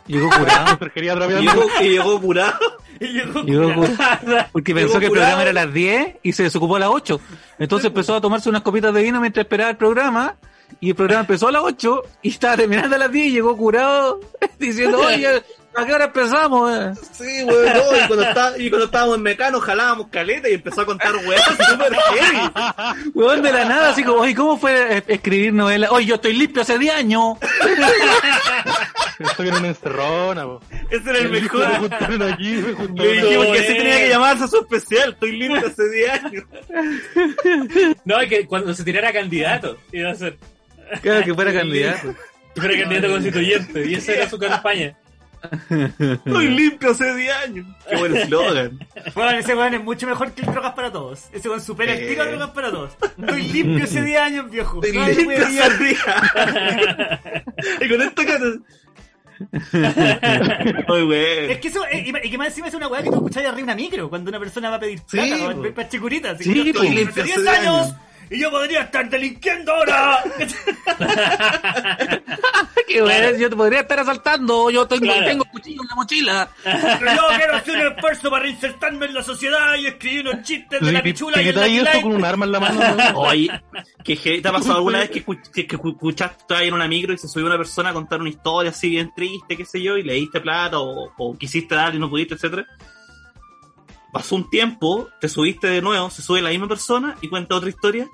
Llegó curado. Quería Y trapeando. llegó, y llegó curado. Y llegó Llegó curado. Porque pensó Llegó que el programa era a las 10 y se desocupó a las 8. Entonces empezó a tomarse unas copitas de vino mientras esperaba el programa. Y el programa empezó a las 8 y estaba terminando a las 10 y llegó curado diciendo, oye, ¿a qué hora empezamos? eh?" Sí, weón, no, y cuando, está- y cuando estábamos en Mecano jalábamos caleta y empezó a contar weas súper heavy. Weón de la nada, así como, oye, ¿cómo fue escribir novelas? Oye, yo estoy limpio hace 10 años. Esto viene una encerrona, po. Ese era el Me mejor. juntaron aquí, me juntaron Le dijimos aquí. que así tenía que llamarse a su especial. Estoy limpio hace 10 años. No, es que cuando se tirara candidato, iba a ser. Claro, que fuera candidato. Que fuera candidato constituyente. Y esa era su campaña. Estoy limpio hace 10 años. Qué buen eslogan. Bueno, ese weón es mucho mejor que el Drogas para Todos. Ese weón supera el tiro a. Drogas para Todos. Estoy limpio hace 10 años, viejo. Estoy No limpio hace pillar. 10 Y con esta cara. Muy Es bueno. que eso, eh, y y que más encima es una weá que tú escuchás arriba una micro cuando una persona va a pedir Sí, plata va para chicurita. Así Sí, estoy Limpio hace hace 10 10 años años. Y yo podría estar delinquiendo ahora. Qué bueno, yo te podría estar asaltando, yo tengo, Claro. tengo cuchillo en la mochila. Pero yo quiero hacer un esfuerzo para reinsertarme en la sociedad y escribir unos chistes de la pi- pichula y el Lucky esto Light. con un arma en la mano. ¿te ha pasado alguna vez que, que, que escuchaste ahí en una micro y se subió una persona a contar una historia así bien triste, qué sé yo, y le diste plata o, o quisiste darle y no pudiste, etcétera? Pasó un tiempo, te subiste de nuevo, se sube la misma persona y cuenta otra historia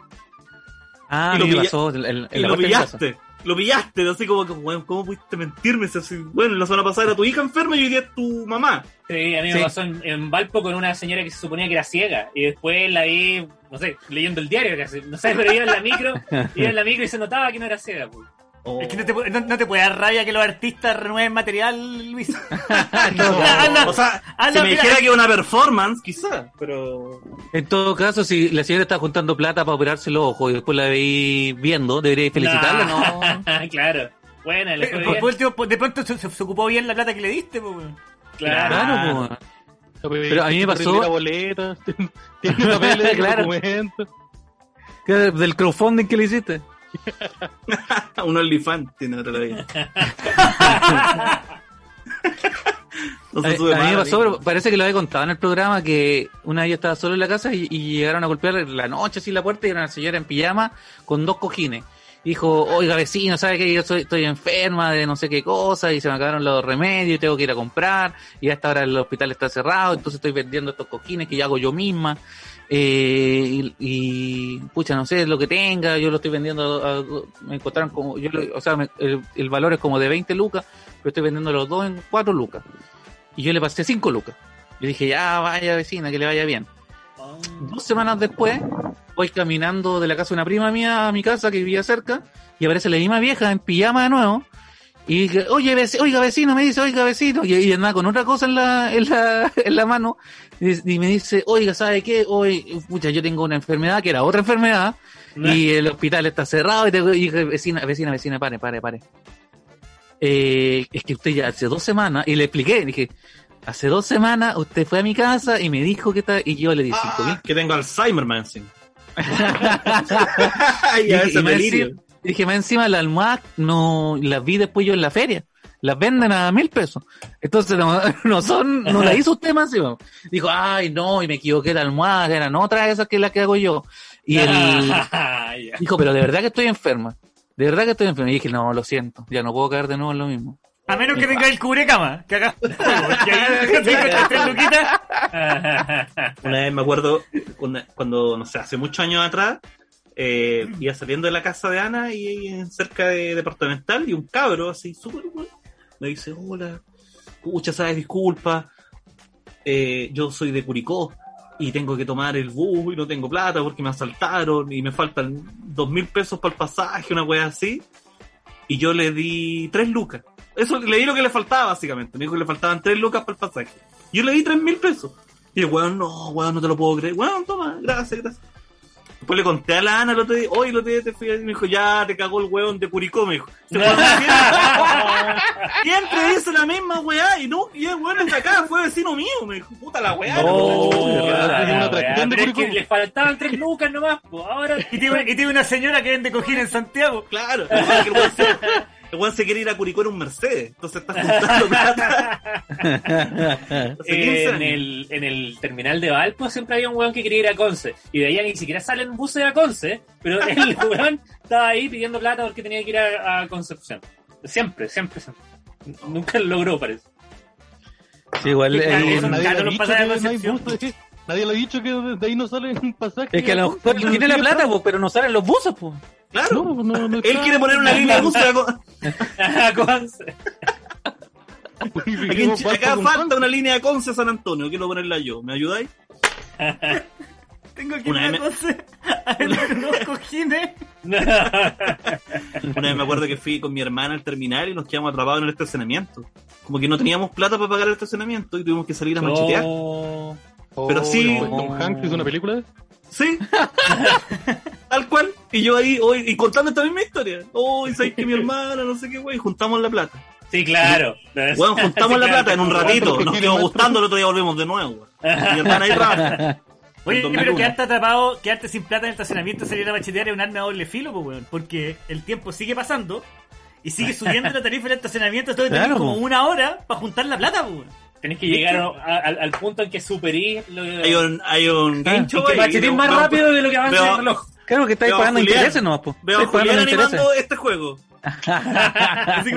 Ah, Y lo me pilla- pasó en, en- en y la lo pillaste. Lo pillaste, así como que, weón, ¿cómo pudiste mentirme? Si así, bueno, la semana pasada era tu hija enferma y hoy día es tu mamá. Sí, a mí Sí. me pasó en, en Valpo con una señora que se suponía que era ciega y después la vi, no sé, leyendo el diario casi, no sé, pero iba en la micro, iba en la micro y se notaba que no era ciega. pues. Es que no te, no, no te puede dar rabia que los artistas renueven material, Luis. No, Anda, o sea, anda, si me mira, dijera que una performance, quizá, pero... En todo caso, si la señora está juntando plata para operarse los ojos y después la veis viendo, deberíais felicitarla, ¿no? claro. Buena, le fue bien. último, por- de pronto se, se- se ocupó bien la plata que le diste, pues. Claro. Claro, pues. Pero a mí me pasó- Tiene boletas, tiene papeles, Claro. documentos. ¿Qué, Del crowdfunding que le hiciste. un OnlyFans tiene otra vida. no A, se sube a mí me pasó, pero parece que lo había contado en el programa que una vez yo estaba solo en la casa y, y llegaron a golpear la noche así la puerta y era una señora en pijama con dos cojines. Dijo, oiga vecino, ¿sabe que yo soy, estoy enferma de no sé qué cosa y se me acabaron los remedios y tengo que ir a comprar y a esta hora el hospital está cerrado, entonces estoy vendiendo estos cojines que yo hago yo misma. Eh, y, pucha, no sé lo que tenga, yo lo estoy vendiendo, me encontraron como, yo o sea, me- el, el valor es como de 20 lucas, pero estoy vendiendo los dos en 4 lucas. Y yo le pasé 5 lucas. Yo dije, ya vaya vecina, que le vaya bien. Dos semanas después, voy caminando de la casa de una prima mía a mi casa que vivía cerca, y aparece la misma vieja en pijama de nuevo. Y dije, oye, vecino, oiga vecino, me dice, oiga vecino, y, y andaba con otra cosa en la, en la, en la mano, y, y me dice, oiga, ¿sabe qué? Hoy, pucha, yo tengo una enfermedad que era otra enfermedad, y el hospital está cerrado, y, tengo, y dije, vecina, vecina, vecina, pare, pare, pare. Eh, es que usted ya hace dos semanas, y le expliqué, dije, hace dos semanas usted fue a mi casa y me dijo que está, y yo le di cinco mil. Ah, que tengo Alzheimer, man. Y, y a y ese más delirio. encima- y dije, más encima las almohadas no las vi después yo en la feria. Las venden a mil pesos. Entonces no, no son, no la hizo usted más encima. Dijo, ay no, y me equivoqué de almohada, eran otras esas que las que hago yo. Y él Ya. dijo, pero de verdad que estoy enferma. De verdad que estoy enferma. Y dije, no, lo siento, ya no puedo caer de nuevo en lo mismo. A menos que tenga el cubrecama, que luquitas. Una vez me acuerdo cuando, cuando, no sé, hace muchos años atrás, eh, iba saliendo de la casa de Ana y, y cerca de departamental y un cabro así, súper me dice, hola, pucha, sabes, disculpa, eh, yo soy de Curicó y tengo que tomar el bus y no tengo plata porque me asaltaron y me faltan dos mil pesos para el pasaje, una wea así. Y yo le di tres lucas. Eso le di lo que le faltaba, básicamente. Me dijo que le faltaban tres lucas para el pasaje. Yo le di tres mil pesos. Y el weón, no, weón, no te lo puedo creer. Weón, toma, gracias, gracias. Después le conté a la Ana el otro día, hoy el otro día te fui y me dijo, ya te cagó el weón de Curicó, me dijo. Se fue siempre, dice la misma weá, y no, y el weón es de acá, fue vecino mío, me dijo, puta la weá. No. Ah, le faltaban tres lucas nomás, pues ahora. Y tiene, y tiene una señora que vende cojín en Santiago. Claro, que el el weón se quiere ir a Curicó en un Mercedes, entonces está juntando plata. Hace 15 Eh, en el, en el terminal de Valpo siempre había un weón que quería ir a Conce. Y de allá ni siquiera salen buses a Conce, pero el weón estaba ahí pidiendo plata porque tenía que ir a, a Concepción. Siempre, siempre, siempre. Nunca lo logró, parece. Sí, igual, eh, no Concepción. buses. Nadie le ha dicho que de ahí no sale un pasaje. es que a lo mejor tiene la plata, pues, pero no salen los buses, pues. Claro, No, no, no él está. quiere poner una línea acá A Conce. acá falta una línea de Conce a San Antonio, quiero ponerla yo, ¿me ayudáis? Tengo que ir a unos cojines. Una vez me acuerdo que fui con mi hermana al terminal y nos quedamos atrapados en el estacionamiento. como que no teníamos plata para pagar el estacionamiento y tuvimos que salir a machetear. Oh. Pero sí- ¿no? Tom Hanks hizo una película. Sí. Tal cual. Y yo ahí, hoy, y contando esta misma historia. Oh, y sabes que mi hermana, no sé qué, güey, juntamos la plata. Sí, claro. Bueno, juntamos Sí, la claro. plata en un ratito. ¿Cuántos Nos maestro? gustando, el otro día volvemos de nuevo. güey. Mi hermana ahí trabaja. Oye, pero 2001. quedarte atrapado, quedarte sin plata en el estacionamiento, salir a machetear es un arma de doble filo, pues, weón. Porque el tiempo sigue pasando y sigue subiendo la tarifa del estacionamiento. Entonces tenés Claro, como po. una hora para juntar la plata, pues, weón. Tenés que llegar a- a- al, punto en que superí lo Hay un, hay un game Ah, que más Veo- rápido de lo que avanza veo- el reloj. Claro que estáis pagando Julián. intereses nomás, po. Veo a Julián animando este juego. Así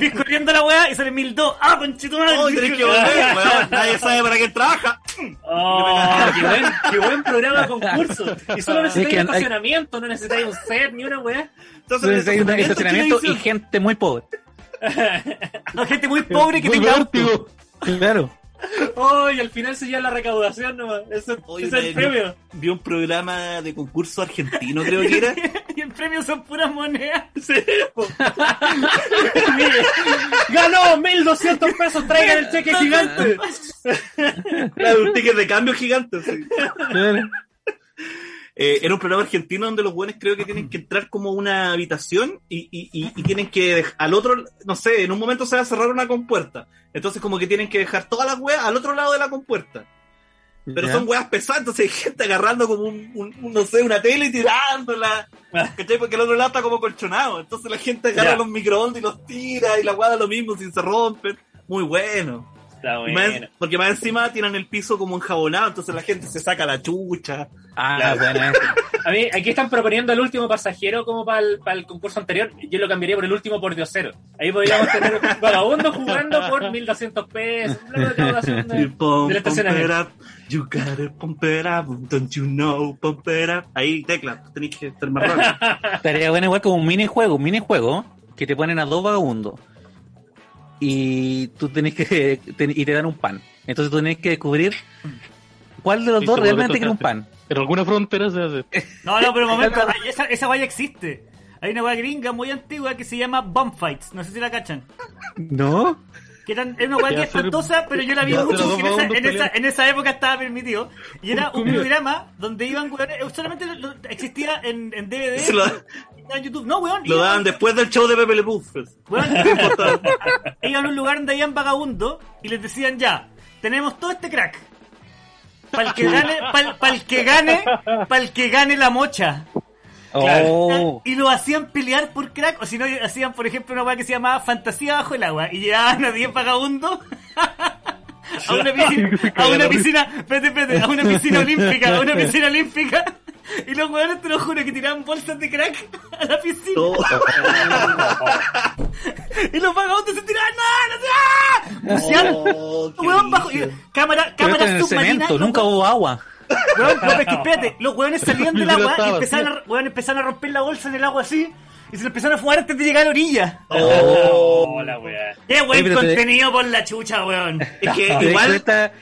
que corriendo la weá y sale 1002. ¡Ah, conchetumadre! Oh, tenés que volver, weón. Nadie sabe para qué trabaja. Oh, qué buen, qué buen programa de concurso. Y solo necesitáis que hay- estacionamiento, no necesitáis un set ni una weá. Entonces, hay un estacionamiento y gente muy pobre. No, gente muy pobre que Muy tenga. Claro. Oh, y al final se lleva la recaudación nomás. Oye, ese es el premio. Vi un programa de concurso argentino, creo que era. y el premio son puras monedas. Sí. Mire, ganó 1200 pesos, traigan el cheque gigante. Claro, un ticket de cambio gigante. sí. Eh, era un programa argentino donde los buenos creo que tienen que entrar como una habitación y, y, y, y tienen que al otro, no sé, en un momento se va a cerrar una compuerta. Entonces como que tienen que dejar todas las weas al otro lado de la compuerta. Pero son weas pesadas, entonces hay gente agarrando como un, un- un, no sé, una tele y tirándola. ¿Cachai? Porque el otro lado está como colchonado. Entonces la gente agarra los microondas y los tira y la wea da lo mismo si se rompen. Muy bueno. Está Y más- bueno. porque más encima tienen el piso como enjabonado, entonces la gente se saca la chucha. Ah, Claro. bueno, eso. A mí, aquí están proponiendo el último pasajero como para el, para el concurso anterior. Yo lo cambiaría por el último por diosero. Ahí podríamos tener vagabundo jugando por 1200 pesos. Una recaudación de- You pump it pump it up, don't you know, pump it up. Ahí, tecla, tenéis que ser más rápido. Estaría bueno igual como un minijuego, un minijuego que te ponen a dos vagabundos. Y tú tenés que. te- y te dan un pan. Entonces tú tenés que descubrir cuál de los Sí, dos realmente quiere un pan. En alguna frontera se hace. No, no, pero un momento. esa, esa valla existe. Hay una wea gringa muy antigua que se llama Bump Fights. No sé si la cachan. ¿No? Que eran, era una weá que espantosa, pero yo la vi mucho porque en esa, en, esa, en esa época estaba permitido. Y era un programa donde iban weones, eh, solamente lo- existía en, en DVD, Se lo, en YouTube. No, weón. lo iban- daban después del show de Pepe Le weón, iban a un lugar donde habían vagabundos y les decían ya, tenemos todo este crack. Para el que gane, para el que gane, para el que gane la mocha. Oh. Y lo hacían pelear por crack, o si no, hacían, por ejemplo, una weá que se llamaba Fantasía bajo el agua, y llevaban a 10 vagabundos a una piscina, a una piscina, espérate, espérate, a una piscina olímpica, a una piscina olímpica, y los weones, te lo juro, que tiraban bolsas de crack a la piscina, Todo. y los vagabundos se tiraban, ¡no, no. Buceando, Oh, weón, bajo, y- cámara, cámara submarina, cemento, nunca hubo agua. Weón, no, es que espérate, los weones salían del agua y empezaron a, weón, empezaron a romper la bolsa en el agua así y se lo empezaron a fumar antes de llegar a la orilla. Oh, la weá. ¡Qué buen te- contenido por la chucha, weón! Es que ¿Te das igual, cuenta?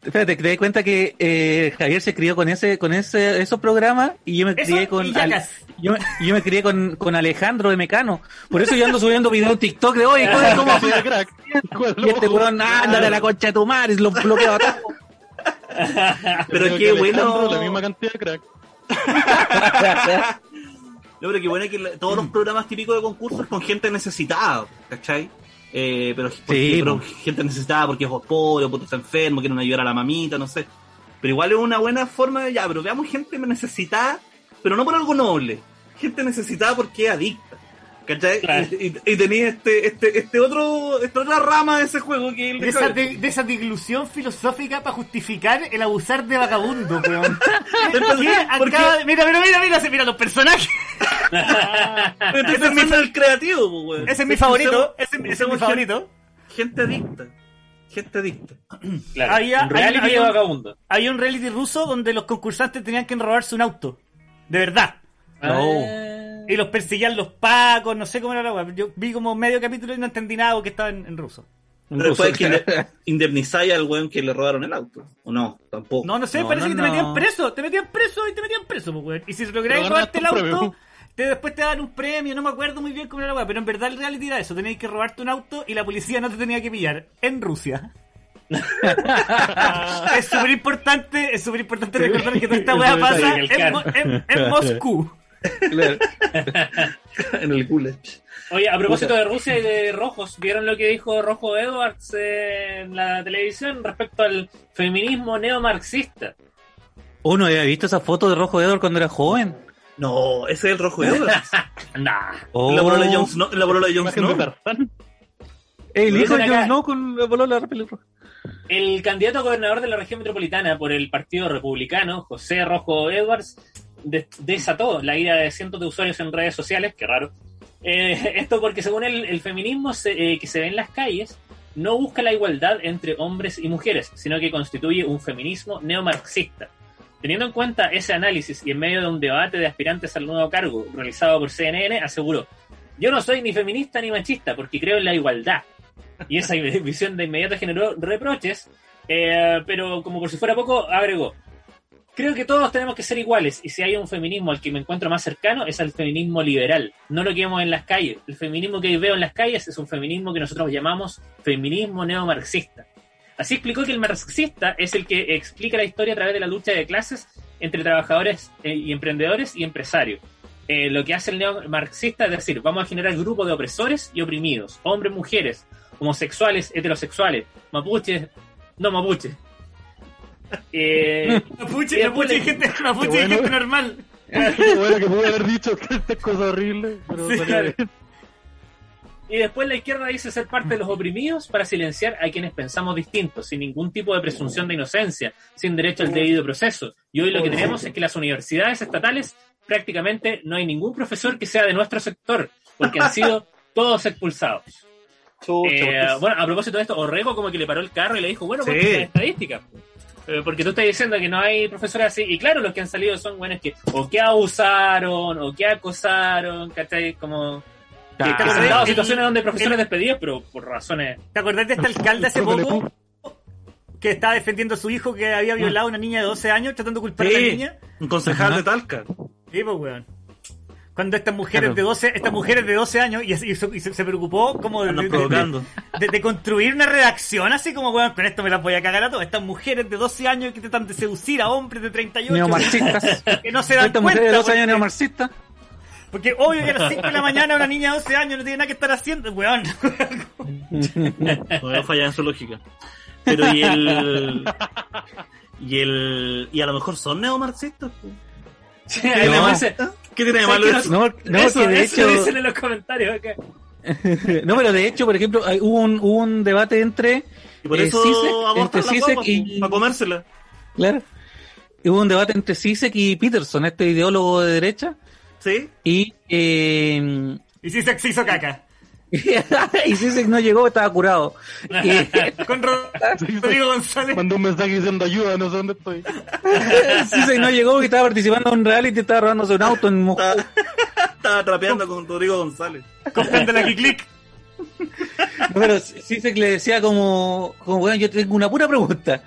Espérate, te das cuenta que eh, Javier se crió con ese, con ese, esos programas y yo me Eso crié con yo, me- yo me crié con, con Alejandro de Mecano. Por eso yo ando subiendo videos en TikTok de hoy, joder, ¿cómo Así de crack. Y este weón, ándale a la concha de tu madre, lo bloqueo a. pero qué que bueno. La misma cantidad de crack. No, pero qué bueno que todos los programas típicos de concursos con gente necesitada, ¿cachai? Eh, pero, porque- Sí, pero gente necesitada porque es pobre, porque está enfermo, quieren ayudar a la mamita, no sé. Pero igual es una buena forma de ya, pero veamos gente necesitada, pero no por algo noble. Gente necesitada porque es adicta. ¿Cachai? Claro. Y, y, y tenía este, este, este otro, esta otra rama de ese juego que es el De esa, de, de esa diglusión filosófica para justificar el abusar de vagabundo, weón. Entonces, ¿Qué ¿por qué? acaba de- Mira, mira, mira, mira, mira los personajes. Entonces, ese es el creativo, po, weón. Ese es mi favorito. Ese, ese es mi usemos favorito. Gente adicta. Gente adicta. Claro. Había- un reality había- de vagabundo. Había un reality ruso donde los concursantes tenían que robarse un auto. De verdad. Oh. Y los perseguían los pacos, no sé cómo era la weá. Yo vi como medio capítulo y no entendí nada porque estaba en, en ruso. Pero después que inde- indemnizáis al weón que le robaron el auto. ¿O no? Tampoco. No, no sé, No, parece no, que te no. metían preso, te metían preso y te metían preso, pues, weón. Y si lográis robarte el auto, premio. te, después te daban un premio, no me acuerdo muy bien cómo era la weá, pero en verdad el reality era eso, tenías que robarte un auto y la policía no te tenía que pillar. En Rusia. es súper importante, es súper importante recordar que toda esta weá pasa en en- en Moscú. Claro. en el gulag. Oye, a propósito de Rusia y de rojos, ¿vieron lo que dijo Rojo Edwards eh, en la televisión respecto al feminismo neomarxista? Uno había visto esa foto de Rojo Edward cuando era joven. No, ese es el rojo Edwards. Nah. Oh. La polola de Jon Snow. La polola de Jon Imagen de Snow. Tarzán. El hijo de Acá. Jon Snow con la pelirroja. El candidato a gobernador de la región metropolitana por el Partido Republicano, José Rojo Edwards, desató la ira de cientos de usuarios en redes sociales, qué raro. Eh, esto porque según él, el feminismo eh, que se ve en las calles no busca la igualdad entre hombres y mujeres, sino que constituye un feminismo neomarxista. Teniendo en cuenta ese análisis y en medio de un debate de aspirantes al nuevo cargo realizado por CNN, aseguró, yo no soy ni feminista ni machista porque creo en la igualdad. Y esa visión de inmediato generó reproches, eh, pero como por si fuera poco, agregó, creo que todos tenemos que ser iguales y si hay un feminismo al que me encuentro más cercano es al feminismo liberal, no lo que vemos en las calles. El feminismo que veo en las calles es un feminismo que nosotros llamamos feminismo neomarxista. Así explicó que el marxista es el que explica la historia a través de la lucha de clases entre trabajadores eh, y emprendedores y empresarios. Eh, lo que hace el neomarxista es decir, vamos a generar grupos de opresores y oprimidos, hombres, mujeres, homosexuales, heterosexuales, mapuches, no mapuches. Eh, Mapuche, Y mapuche, gente, mapuche, bueno. gente normal. Qué bueno que pude haber dicho esta cosa horrible, pero Sí, claro. Y después la izquierda dice ser parte de los oprimidos para silenciar a quienes pensamos distintos, sin ningún tipo de presunción de inocencia, sin derecho al debido proceso. Y hoy lo que tenemos es que las universidades estatales prácticamente no hay ningún profesor que sea de nuestro sector, porque han sido todos expulsados. Chucha, Eh, porque- bueno, a propósito de esto, Orrego como que le paró el carro y le dijo, bueno, Sí. pues la estadística. Eh, porque tú estás diciendo que no hay profesores así, y claro, los que han salido son buenos que o que abusaron, o que acosaron, ¿cachai? Como que, que se han el- dado situaciones donde profesores despedidos, pero por razones... ¿Te acordás de este alcalde hace poco? Que estaba defendiendo a su hijo que había violado a una niña de 12 años, tratando de culpar a la niña. un concejal Ajá. de Talca. Sí, pues, weón. Cuando estas mujeres Claro. de 12, estas mujeres de 12 años, y, y se, y se- se preocupó como de, de- de- de- construir una redacción así como, weón, con esto me las voy a cagar a todas. Estas mujeres de 12 años que tratan de seducir a hombres de 38 Neomarxistas. que no se dan Esta cuenta. mujer de 12 años porque, neomarxista. porque obvio que a las 5 de la mañana una niña de 12 años no tiene nada que estar haciendo, weón. No falla en su lógica. Pero y el. Y el. Y a lo mejor son neomarxistas. me parece- ¿Qué tiene de ¿Sabes malo eso? No, no, eso, que de eso hecho. dicen en los comentarios acá. No, pero de hecho, por ejemplo, hubo un, hubo un debate entre. Y por eh, eso Zizek, entre Zizek guaguas, y. Para comérsela. Claro. Hubo un debate entre Sisek y Peterson, este ideólogo de derecha. ¿Sí? Y. Eh, Y sí se se hizo caca. y Sisek no llegó, estaba curado. Y, Con Ro- Rodrigo González. Mandó un mensaje diciendo ayuda, no sé dónde estoy. Sisek no llegó porque estaba participando en un reality, estaba robándose un auto en Moscú. Estaba, estaba trapeando con Rodrigo González. Comprando la click. No, pero Sisek le decía como, como weón, yo tengo una pura pregunta.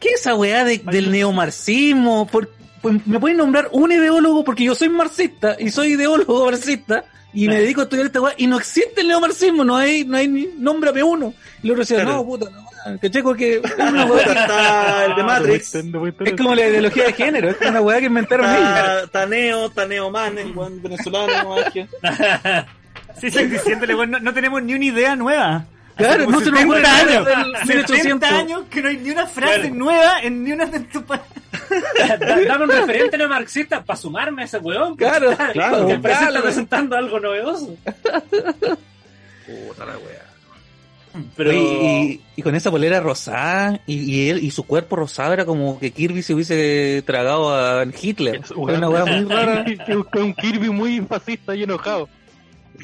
¿Qué es esa weá de- del neomarxismo? Por- pues, ¿Me pueden nombrar un ideólogo? Porque yo soy marxista y soy ideólogo marxista y me dedico a estudiar esta weá y no existe el neomarxismo, no hay, no hay ni nómbrame uno. Y el otro decía, Claro. no, puta, no, ¿cachai? Porque una weá que- Está el de Matrix. Es como la ideología de género, es una weá que inventaron ellos. Está, Neo, está Neo Man, el buen venezolano. magia. Sí, sí, diciéndole, weón, no, no tenemos ni una idea nueva. Claro, no se nos 70 ocurre nada años. del 1800. 70 años que no hay ni una frase Claro. nueva en ni una de tus Dame un referente neomarxista para sumarme a ese weón. Claro, claro. claro, Que claro. está presentando algo novedoso. Puta la wea. Pero y, y con esa polera rosada y, y él y su cuerpo rosado era como que Kirby se hubiese tragado a Hitler. Es Era una weá muy rara. Fue un Kirby muy fascista y enojado.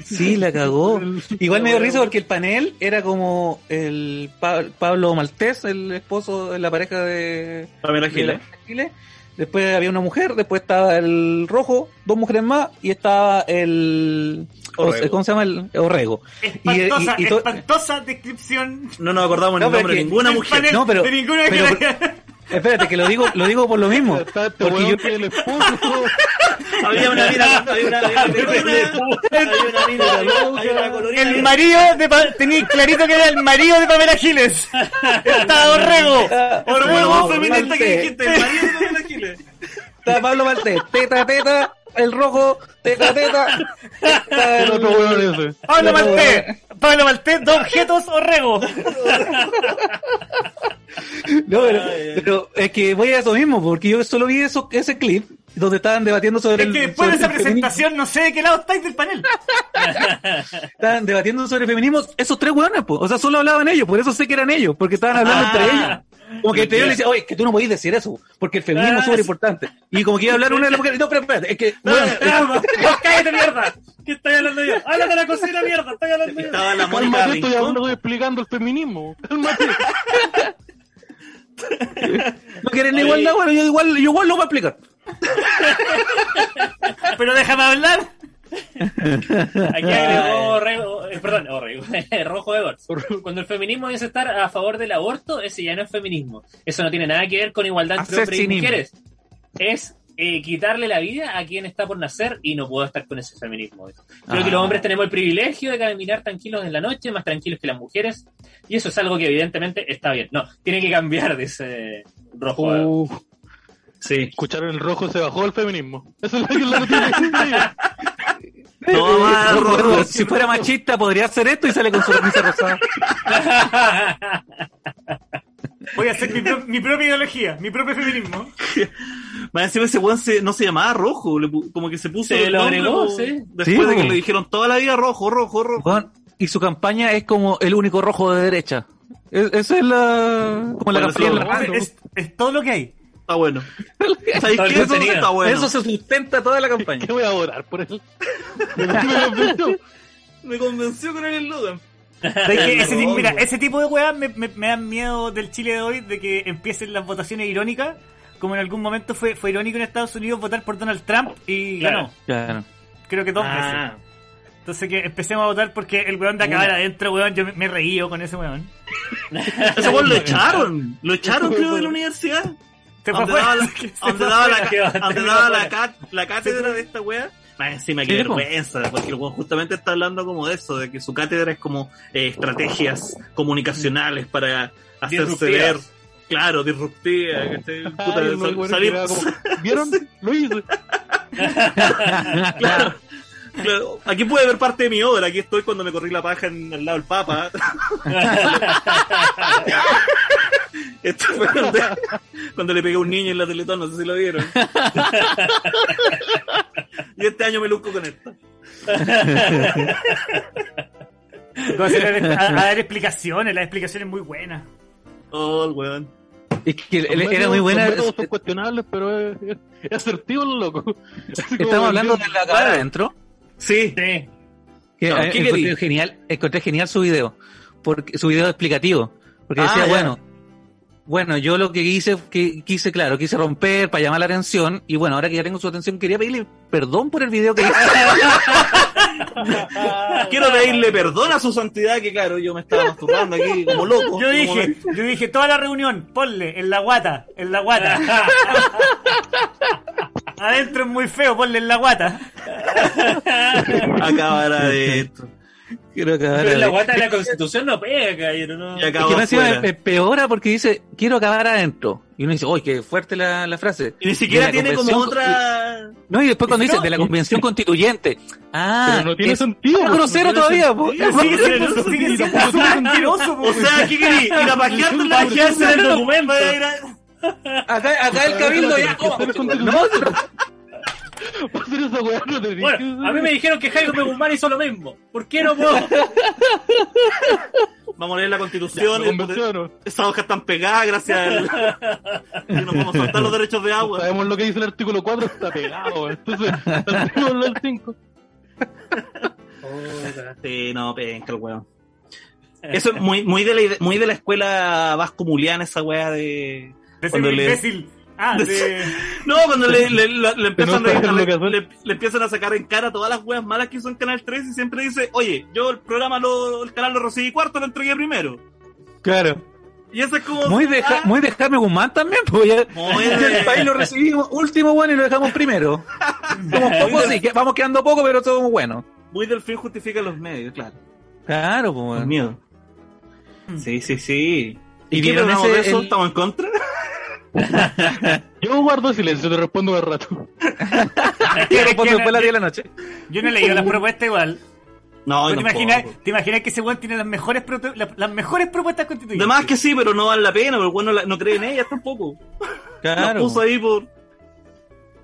Sí, la cagó. Igual me dio risa porque el panel era como el Pa- Pablo Maltés, el esposo de la pareja de, Pamela Giles. Chile. Después había una mujer, después estaba el rojo, dos mujeres más, y estaba el... Orrego. ¿Cómo se llama? El Orrego. Y- y- Espantosa, y to- espantosa descripción No nos acordamos No, el nombre de ninguna mujer. panel No, pero- de ninguna pero- Espérate, que lo digo, lo digo por lo mismo. Está este Porque yo- que el esposo. Había una mina, había una, había una, una. El marido de Pa- tenía clarito que era el marido de Pamela Giles. Estaba Orrego. Orgullo No, feminista que dijiste, el marido de Pamela Giles. Está Pablo Maltés, teta, teta, el rojo, teta, teta. Está El otro weón ese. Pablo No, Maltés. Pablo Maltés, dos objetos Orrego. No, pero, es que voy a eso mismo, porque yo solo vi eso, ese clip donde estaban debatiendo sobre Es el. que después de esa feminismo. presentación no sé de qué lado estáis del panel. Estaban debatiendo sobre feminismo esos tres hueones, po. o sea, solo hablaban ellos, por eso sé que eran ellos, porque estaban hablando Ah. entre ellos. Como que entre ellos le decían, oye, que tú no podías decir eso, porque el feminismo es Ah, súper importante. Y como que iba a hablar una de las mujeres, no, pero espérate, es que, bueno, Calma, cállate mierda. ¿Qué estoy hablando yo? Habla de la cocina mierda, estoy hablando yo. Estaba la Mónica Cálmate, estoy hablando, explicando el feminismo. Cálmate. no quieren igualdad, bueno, yo igual, yo igual lo voy a explicar. Pero déjame hablar. Aquí agregó Orrego, eh, perdón, Orrego, Rojo Edwards. Cuando el feminismo dice estar a favor del aborto, ese ya no es feminismo. Eso no tiene nada que ver con igualdad entre hombres y mujeres. Es eh, quitarle la vida a quien está por nacer y no puedo estar con ese feminismo. Creo Ah. que los hombres tenemos el privilegio de caminar tranquilos en la noche, más tranquilos que las mujeres, y eso es algo que evidentemente está bien. No, tiene que cambiar, dice Rojo Edwards. Uh, Sí. Escucharon el rojo, se bajó el feminismo. Eso es lo que, lo que tiene que decir. No, más si fuera machista podría hacer esto y sale con su camisa rosada. Voy a hacer mi, pro- mi propia ideología, mi propio feminismo. Más encima ese weón se- no se llamaba rojo, como que se puso Se el lo agregó, sí. Después Sí, de que le dijeron toda la vida rojo, rojo, rojo. Weón, y su campaña es como el único rojo de derecha. Es- Esa es la. Como la Bueno, campaña sí, en la radio. Es, es todo lo que hay. Está bueno. ¿Sabéis qué? Eso contenido. está bueno. Eso se sustenta toda la campaña. ¿Qué voy a votar por él? Me convenció. Me convenció con el eslogan. Ese, mira, ese tipo de weas me, me- me dan miedo del Chile de hoy, de que empiecen las votaciones irónicas. Como en algún momento fue, fue irónico en Estados Unidos votar por Donald Trump y Claro. ganó. Claro. Creo que dos veces. Ah, Entonces que empecemos a votar porque el weón de acabar adentro, weón, yo me, me he reído con ese weón. Ese weón lo echaron. Lo echaron, creo, de la universidad. Fue Donde daba la, daba cátedra de esta wea. Más encima, qué vergüenza, porque el justamente está hablando como de eso, de que su cátedra es como eh, estrategias comunicacionales para hacerse Disruptivas. ver, claro, disruptiva. Puta, Ay, lo sal- bueno salir, que era como, ¿Vieron? Lo hice. claro, claro. Aquí puede ver parte de mi obra, aquí estoy cuando me corrí la paja en al lado del Papa. Esto fue cuando, cuando le pegué a un niño en la Teletón, no sé si lo vieron. y este año me luzco con esto. A, hacer- a- a dar explicaciones, las explicaciones muy buenas. Oh, el weón. Es que Los él- era muy buena. Los métodos son cuestionables, pero es, es- asertivo el loco. Estamos hablando de la cámara adentro. Sí, sí. Que No, eh, ¿qué encontré genial, encontré genial su video. Porque, su video explicativo. Porque Ah, decía, ya. bueno, bueno, yo lo que hice, que quise, claro, quise romper para llamar la atención. Y bueno, ahora que ya tengo su atención, quería pedirle perdón por el video que hice. quiero pedirle perdón a su santidad, que claro, yo me estaba masturbando aquí como loco. Yo Como dije, me- yo dije, toda la reunión, ponle, en la guata, en la guata. Adentro es muy feo, ponle en la guata. acabará de esto. Quiero acabar Pero la guata de la constitución no pega, caballero, no. Y Es acabó que me encima afuera. es peora porque dice, quiero acabar adentro. Y uno dice, uy, qué fuerte la, la frase. Y ni siquiera tiene como otra... No, y después cuando dice, de la convención constituyente. Ah, Pero no tiene es sentido. más no grosero todavía, po. sentido. Sigue siendo, po. O sea, ¿qué querí? Ir a pajearte en la Pajearse en el documento. Acá, acá el cabildo ya. No, Esa weá no te Bueno, a mí me dijeron que Jairo Guzmán hizo lo mismo. ¿Por qué no puedo? Vamos a leer la constitución. Convenciono. Esas hojas están pegadas gracias al... Y nos vamos a saltar los derechos de agua. Sabemos lo que dice el artículo 4, está pegado. Entonces, saltémoslo al 5. Sí, no, penca el weón. Eso es muy, muy, de la, muy de la escuela vasco-muliana, esa weá de... De Cuando le- imbécil. Ah, de... No, cuando le, le, le- le empiezan, no a, empiezan sacar en cara todas las weas malas que hizo en Canal 3 y siempre dice, oye, yo el programa, lo, el canal lo recibí cuarto, lo entregué primero. Claro. Y eso es como. Muy de, Ja- muy de Jaime Guzmán también, pues ya, Muy el país lo recibimos último, bueno, y lo dejamos primero. Somos pocos, sí, que vamos quedando poco, pero somos buenos. Muy del fin justifica los medios, claro. Claro, pues. Con bueno. miedo. Sí, sí, sí. ¿Y ¿Y qué ese- de eso? el- ¿Estamos en contra? Yo guardo silencio, te respondo más rato. Es respondo que después de las 10 de la noche. Yo no he leído las propuestas igual. No, ¿Te imaginas. ¿Te imaginas que ese weón tiene las mejores, prote- la- las mejores propuestas constituyentes? Además que sí, pero no vale la pena, pero el bueno no, la- no cree en ellas tampoco. Las Claro. puso ahí por.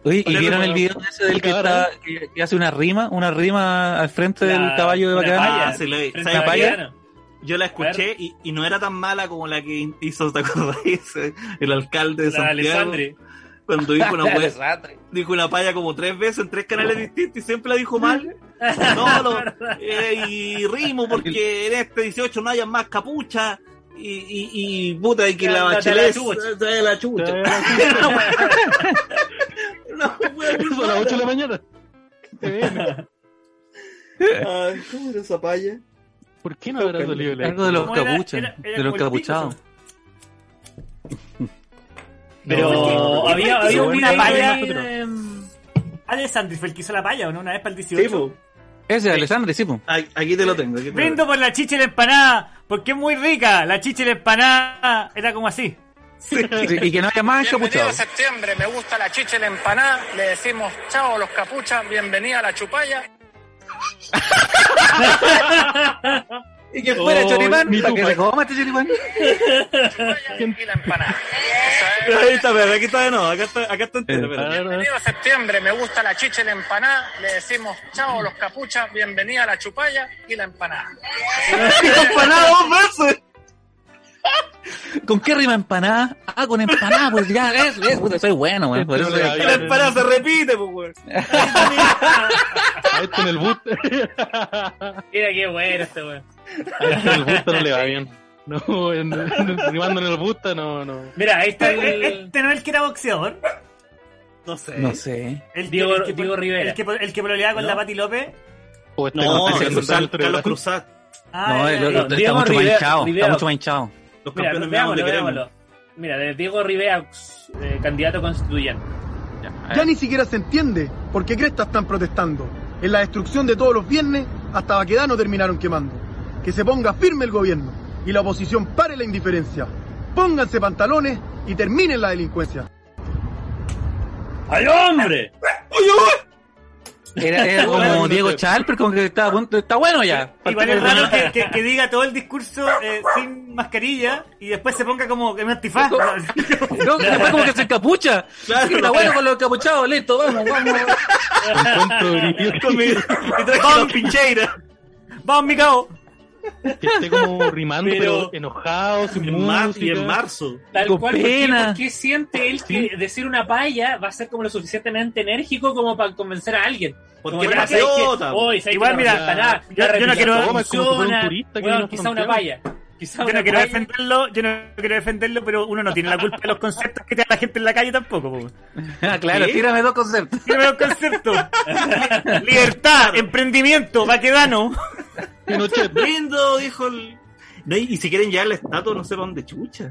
Oye, ¿y vieron el video ese del que, está, que, que hace una rima? Una rima al frente del caballo de palla, Ah, sí, lo vi. Yo la escuché y, y no era tan mala como la que hizo, ¿te acordáis? El alcalde de La Santiago. Cuando dijo una, dijo una palla como tres veces en tres canales distintos y siempre la dijo mal. No, lo- eh, y rimo porque en este 18 no haya más capucha. Y, y, y puta, y que la bachelet la chucha. No, wea, muy Eso a las 8 de la mañana. Ay, ¿Cómo era esa palla? ¿Por qué no habrá salido la Algo de los capuchas, de los capuchados. Pero No, había, había un una palla ahí de- Alessandri fue el que hizo la palla, ¿o no? Una vez para el 18. Sí, po. Ese es Alessandri, sí, pues. Ay, Aquí te lo tengo. Aquí te lo Brindo por la chicha y la empanada, porque es muy rica. La chicha y la empanada era como así. Y que no haya más Bienvenido a septiembre, me gusta la chicha y la empanada. Le decimos chao a los capuchas, bienvenida a la chupalla. Y que fuera Oh, choripán, para que se coma este choripán. chupalla y la empanada. Es. Ahí está, pero aquí está de nuevo. Acá está, acá está entero. Bienvenido a septiembre, me gusta la chicha y la empanada. Le decimos chao a los capuchas, bienvenida a la chupalla y la empanada. Empanada dos veces. ¿Con qué rima empanada? Ah, con empanada, pues ya, es, es, puta, soy bueno, güey. Por eso la empanada se repite, pues, weón. A este en el bus. Mira qué bueno este weón. A este en el busta no le va bien. No, en, en, rimando en el busta no, no. Mira, ahí está el, Este no es el que era boxeador. No sé. No sé. El que, Diego- el que, Diego Rivera. El que, el que pololeaba con ¿No? la Pati López. O este No, Carlos Cruzat. Ah, No, el- el- está Diego mucho más Rivera- hinchado. Está mucho más hinchado. Los Mira, campeones veámoslo, de queremos. veámoslo. Mira, de Diego Rivera, eh, candidato constituyente. Ya ni siquiera se entiende por qué Cresta están protestando. En la destrucción de todos los viernes, hasta Baquedano terminaron quemando. Que se ponga firme el gobierno y la oposición pare la indiferencia. Pónganse pantalones y terminen la delincuencia. ¡Ay, hombre! Era, era como Diego Chalper, como que está, a punto- está bueno ya. Igual es raro que, que- que diga todo el discurso eh, sin mascarilla y después se ponga como en un antifaz. No, después como que se encapucha. Claro. Está bueno con los encapuchados, listo, vamos, vamos. y los pincheiras. Vamos, mi cabo. Que esté como rimando, Pero- pero, enojado, sin En música. y en marzo. Tal Con cual, ¿por qué, pena. por qué siente él que decir una palla va a ser como lo suficientemente enérgico como para convencer a alguien? Porque. Hoy, ¿sabes Igual, mira, No yo- La yo no quiero- como un turista que a quizá una Santiago. Quizá Yo no quiero defenderlo, yo no quiero defenderlo, pero uno no tiene la culpa de los conceptos que te da la gente en la calle tampoco. po. Ah, claro, ¿Sí? tírame dos conceptos. Tiene los conceptos. Libertad, emprendimiento, vaquedano. Pinochet. Lindo, dijo el. No, y, y si quieren llevar la estatua, no sé para dónde chucha.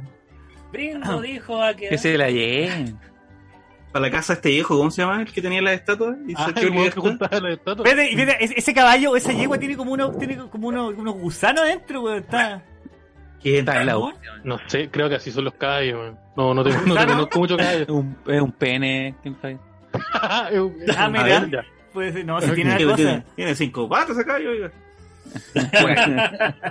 Brindo dijo a que... Que se la lleven. Para la casa de este viejo, ¿cómo se llama? El que tenía la estatua. Y Ah, saqué el que viejo. juntaba la estatua. Fíjate, y fíjate, ese- caballo, esa yegua tiene como unos, tiene como unos, unos gusanos adentro, weón. Está. ¿Quién? Está en la U. No sé, creo que así son los caballos. man. No, no te, no te ¿Gusano? conozco mucho caballos. Es un, es un pene. ¿quién sabe? Ah, A mira. Pues no, si tiene una Tiene, cosa. tiene- tiene cinco patas acá, yo, oiga.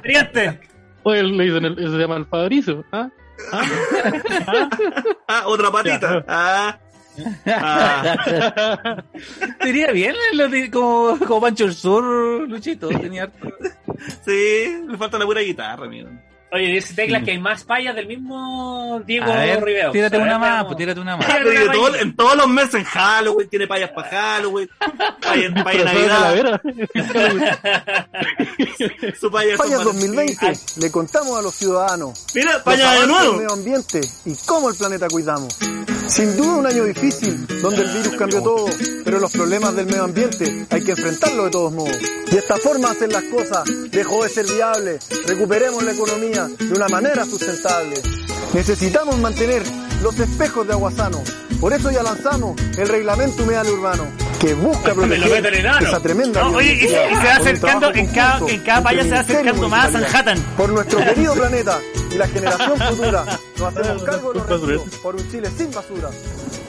Triante. Oye, le dicen, el- se llama el Fabricio. ¿Ah? Ah, otra patita. Ah. Ah. Sería bien lo de- como, como Pancho el Sur, Luchito. Tenía harto. Sí, le falta la pura guitarra, amigo. Oye, dice Tecla que hay más payas del mismo Diego ver, Rivera. tírate una más, pues tírate una más. Una todo- payita. en todos los meses, en Halloween, tiene payas para Halloween, paya en paya Disfrazado de Navidad, su paya San Fallas Valentín. 2020, le contamos a los ciudadanos Mira, los paya de nuevo. medio ambiente y cómo el planeta cuidamos. Sin duda un año difícil, donde el virus cambió todo, pero los problemas del medio ambiente hay que enfrentarlos de todos modos. Y esta forma de hacer las cosas dejó de ser viable. Recuperemos la economía de una manera sustentable. Necesitamos mantener los espejos de Aguasano. Por eso ya lanzamos el reglamento humedal urbano, que busca Me lo meto proteger esa tremenda No, oye, y, se- y se va acercando, en cada, en cada se va acercando más a. Sanhattan. Por nuestro querido planeta y la generación futura, nos hacemos cargo de los residuos por un Chile sin basura.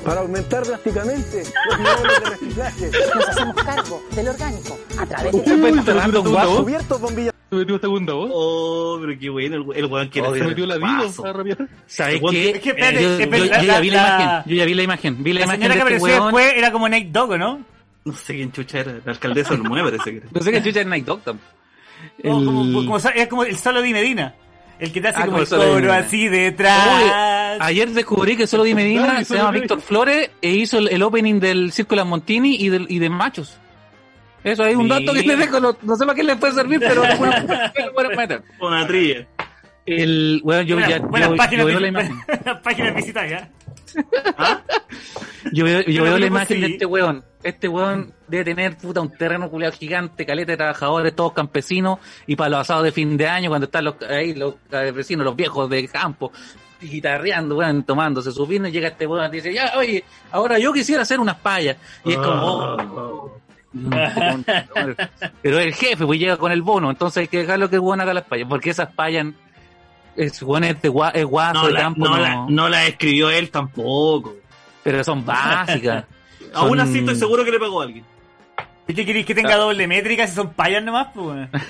Para aumentar drásticamente los niveles de reciclaje. Nos hacemos cargo del orgánico a través de se voz. Cubiertos bombillas. Se metió segunda voz. Oh, pero qué bueno, el, el weón quiere Se hacer metió la el Dido paso. a rapear. ¿Sabes qué? Es que, espérate, yo, espérate, yo- la- yo ya vi la, la- imagen. Yo ya vi la imagen. Vi la, La imagen señora de que este apareció después era como Dogg, ¿o ¿no? No sé quién chucha era, la alcaldesa del 9 parece que era. Pensé que chucha era Night Dog. tam. No, como, El- como, es como el solo de Medina. El que te hace Ah, como el de coro así detrás. Ayer descubrí que solo Di Medina se llama. Víctor Flores e hizo el, el opening del Circo de las Montini y, del, y de Machos. Eso hay un dato que Mira. le dejo, no, no sé para qué le puede servir, pero bueno, pueden meter. Una trilla. El, bueno, yo, Buenas- ya, buenas yo, páginas yo veo la de- imagen. buenas páginas visitadas, ¿ya? Yo veo, yo Pero veo la imagen de este weón. Este weón debe tener puta un terreno culiado gigante, caleta de trabajadores, todos campesinos, y para los asados de fin de año, cuando están los, ahí los eh, vecinos, los viejos de campo, guitarreando, weón, tomándose su vino, y llega este weón y dice, ya, oye, ahora yo quisiera hacer unas payas. Y es como, oh, mm, pero el jefe, pues llega con el bono, entonces hay que dejarlo que el weón haga las payas, porque esas payas, es weón es, de gua- es guaso No de la, campo, no, no, la, no la escribió él tampoco. pero son básicas. Aún Son- así estoy seguro que le pagó a alguien. ¿Y qué queréis que tenga doble métrica si son payas nomás? Pues?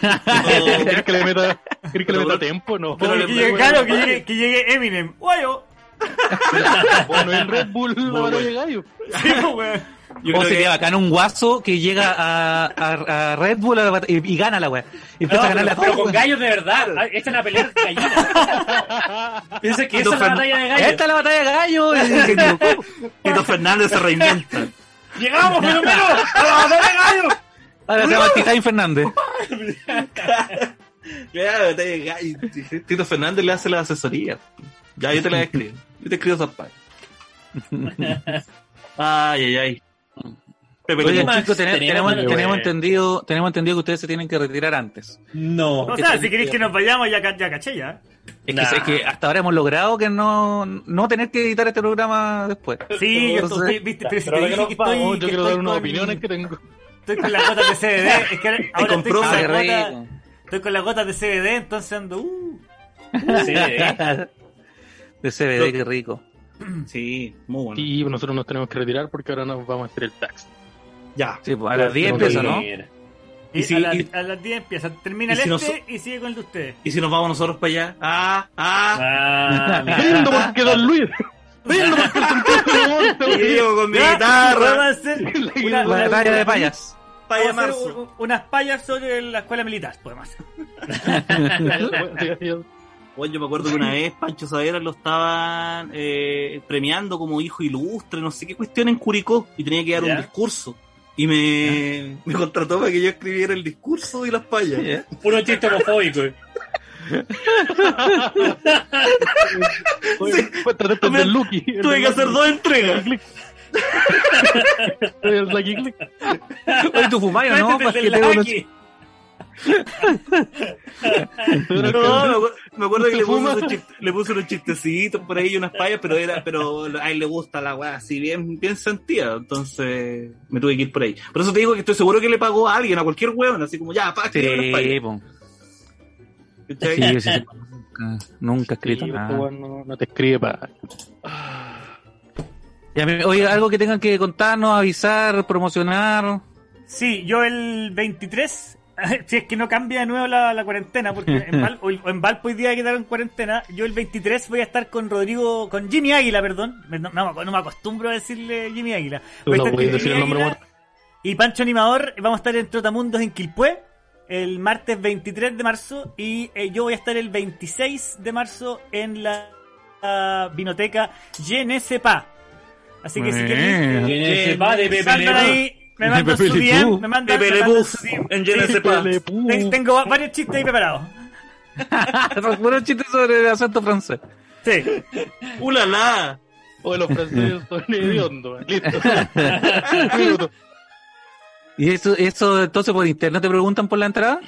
¿Quieres que le meta, ¿quieres que le meta tiempo? No. Pero que llegue, claro, que llegue, que llegue Eminem. Guayo. Bueno, el Red Bull la batalla de gallo. Sí, pues, weón. Yo o creo sería que- bacán un guaso que llega a, a, a Red Bull a la y, y gana la weá. Y empieza No, a ganarle pero, a pero con gallos de verdad. Ah, Esta es una pelea de gallinas. Piensa que esa es la batalla de gallos. Esta es la batalla de gallo. y se equivocó. Tito Fernández se reinventa. ¡Llegamos, pero menos! ¡A la batalla de gallos! Ahora se llama Tijain Fernández. Claro, Tito Fernández le hace la asesoría. Ya, yo te la escribo. Yo te escribo esas páginas. Ay, ay, ay. Pepe, Oye, ¿cómo- chicos, tenemos, entendido, tenemos entendido que ustedes se tienen que retirar antes. No. O sea, si queréis que nos vayamos, ya, ca- ya caché ya. Es Nah. que, es que hasta ahora hemos logrado que no, no tener que editar este programa después. Sí, yo estoy, viste, pero si te dije que estoy, que yo quiero dar unas con- opiniones que tengo. Estoy con las gotas de CBD, es que ahora ahora estoy compró con las qué gotas, rico. estoy con las gotas de CBD, entonces ando, uh. Sí, ¿eh? De CBD, qué rico. Sí, muy bueno. Y nosotros nos tenemos que retirar porque ahora nos vamos a hacer el tax. Ya. Sí, pues, a las 10 Pero empieza, ¿no? Y, Y si- a, la- y- a las 10 empieza, termina el si este y sigue con el de ustedes. ¿Y si nos vamos nosotros para allá? Ah, ah. Ah, mira. Lindo porque Don Luis. Lindo porque el yo con mi guitarra. Vamos a hacer una, una- batalla de payas. Paya marzo. unas payas sobre la escuela militar, podemos hacer. Bueno, yo me acuerdo que una vez Pancho Savera lo estaban eh, premiando como hijo ilustre, no sé qué cuestión en Curicó, y tenía que dar un discurso. Y me, me contrató para que yo escribiera el discurso y las payas. Puro chiste homofóbico. De Me- el Lucky. Tuve que hacer dos entregas. Oye, tú fumáis, ¿no? Métete Para el que te- No, me acuerdo, que le puse, ¿Fuma? unos chiste- le puse unos chistecitos por ahí y unas payas, pero era, pero a él le gusta la weá así bien, bien sentida, entonces me tuve que ir por ahí. Por eso te digo que estoy seguro que le pagó a alguien, a cualquier weón, así como ya, pa, Sí. Sí, sí, sí. Nunca, nunca he escrito Sí, nada. este no, no te escribe para. Oye, algo que tengan que contarnos, avisar, promocionar. Sí, yo el 23, si es que no cambia de nuevo la, la cuarentena, porque en, Val, o en Valpo hoy día quedaron en cuarentena, yo el 23 voy a estar con Rodrigo, con Jimmy Águila, perdón, no, no- no me acostumbro a decirle Jimmy Águila. Voy a no estar con decir el Jimmy nombre Águila Y Pancho Animador, vamos a estar en Trotamundos en Quilpué, el martes 23 de marzo, y eh, yo voy a estar el 26 de marzo en la, la vinoteca Genesepa. Así que si quieren... Eh, eh, ahí, me mandan su DM, me mandan, Pepe me Pew, su DM. en ten- Tengo varios chistes ahí preparados. Puro chiste sobre el acento francés. Sí. ¡Ulala! O los franceses son hediondos. Listo. Un minuto. ¿Y eso, eso entonces por internet te preguntan por la entrada?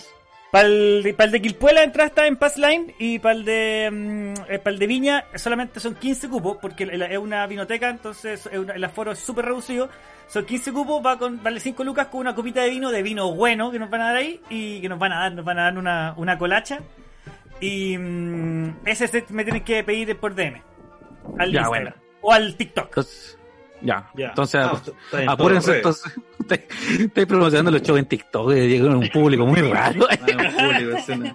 Para el, de- Quilpué la entrada está en Passline y para el de mm, eh, pa'l de Viña solamente son 15 cupos porque el- el- es una vinoteca, entonces es una- el aforo es súper reducido. Son 15 cupos, va con vale 5 lucas con una copita de vino, de vino bueno que nos van a dar ahí y que nos van a dar, nos van a dar una, una colacha. Y mm, ese se- me tienes que pedir por DM. Al Ya, bueno. O al TikTok. Entonces, ya. Ya. Entonces, Ah, está apúrense. Entonces, estoy promocionando los shows en TikTok. eh, Llegan a un público muy raro. Ah,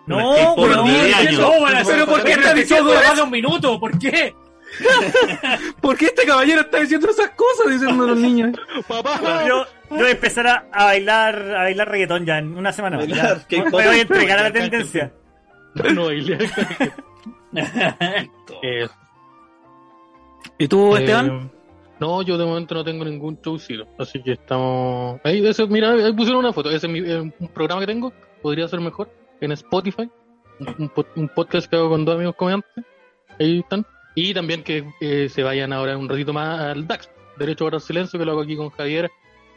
No, pero no, 10 es años. ¿Cómo van a hacer ¿Pero por qué una están diciendo más de un minuto? ¿Por qué? ¿Por qué este caballero está diciendo esas cosas? Diciendo a los niños. Papá. Yo, yo voy a empezar a, a bailar a bailar reggaetón ya en una semana más. Bailar ya. Me voy a entregar a la tendencia. No, y Eh, ¿Y tú, eh, Esteban? No, yo de momento no tengo ningún showcito, así que estamos... Ahí, eso, mira, ahí pusieron una foto, ese es mi- eh, un programa que tengo, podría ser mejor, en Spotify, un podcast que hago con dos amigos comediantes, ahí están, y también que eh, se vayan ahora un ratito más al DAX, Derecho a Guardar Silencio, que lo hago aquí con Javier,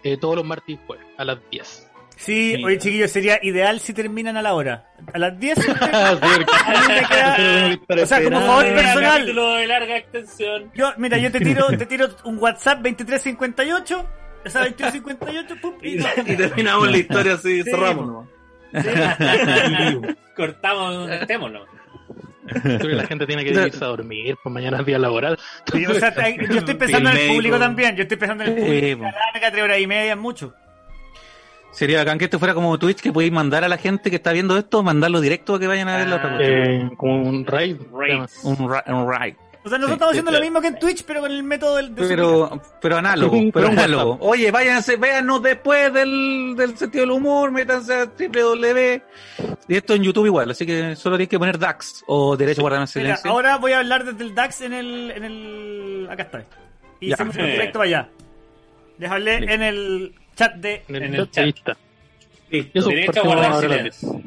eh, todos los martes y jueves, a las 10. Sí, Sí. oye chiquillos, sería ideal si terminan a la hora. A las 10. Ah, sí, porque- A mí me queda- o sea, como favor personal. de larga extensión. Yo, mira, yo te tiro, te tiro un WhatsApp 2358. Esa 2358, pum, y, Y terminamos la historia así, Sí, cerramos nomás. Cortamos ¿no? Creo que la gente tiene que irse a dormir, pues mañana es día laboral. Sí, o sea, yo estoy pensando en el público también. Yo estoy pensando en el Sí, público. La larga, tres horas y media, es mucho. Sería bacán que esto fuera como Twitch, que podéis mandar a la gente que está viendo esto, mandarlo directo a que vayan a ver la otra cosa. Eh, como un raid. Raid. Un, ra- un raid. O sea, nosotros Sí, estamos haciendo lo mismo que en Twitch, pero con el método del. de Pero, pero análogo, pero análogo. Oye, váyanse, véanos después del, del sentido del humor, métanse a www. Y esto en YouTube igual, así que solo tienes que poner DAX o Derecho a Guardar Mira, Silencio. ahora voy a hablar desde el DAX en el. En el acá está. Y Ya. hacemos un directo para allá. Les hablé Listo. en el chat de. En el, En el chat. está. Listo. Eso, Derecho a guardar silencio.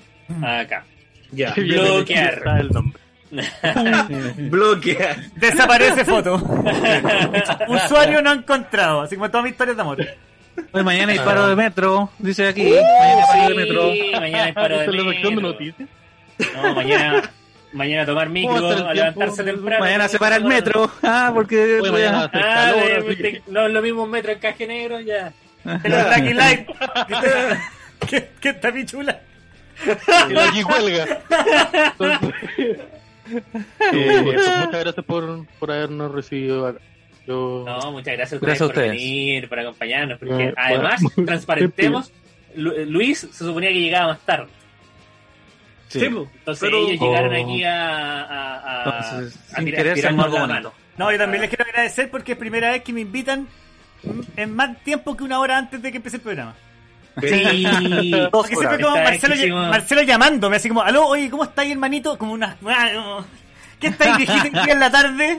Acá. Ya. Bloquear. el nombre. Bloquear. Desaparece foto. Usuario no encontrado. Así como todas mis historias de amor. Hoy mañana hay paro de metro, dice aquí. mañana hay paro de metro. Mañana es paro de Esa es la sección de metro. noticias. No, mañana, mañana a tomar micro, ¿Cómo va a levantarse temprano. Mañana se para el metro. Ah, porque. Hoy mañana Ah, calor, de- de- no es lo mismo un metro en caje negro, ya. Los Lucky Light. ¿Qué, qué está pichula? que la aquí cuelga. Entonces, eh, pues, muchas gracias por, por habernos recibido acá. Yo, No, muchas gracias, Gracias a a ustedes por venir, por acompañarnos, porque Bueno, además, bueno, transparentemos, Lu- Luis se suponía que llegaba más tarde. Sí. Sí, po. Entonces Pero- ellos llegaron Oh. aquí a, a, a, Entonces, a tirar- querer ser tirarnos algo la bonito. No, yo también les quiero agradecer porque es primera vez que me invitan en más tiempo que una hora antes de que empiece el programa. Sí, Porque siempre como Marcelo. Marcelo llamándome, así como, aló, oye, ¿cómo estáis, hermanito? Como una... ah, ¿Qué estáis, viejito, en la tarde?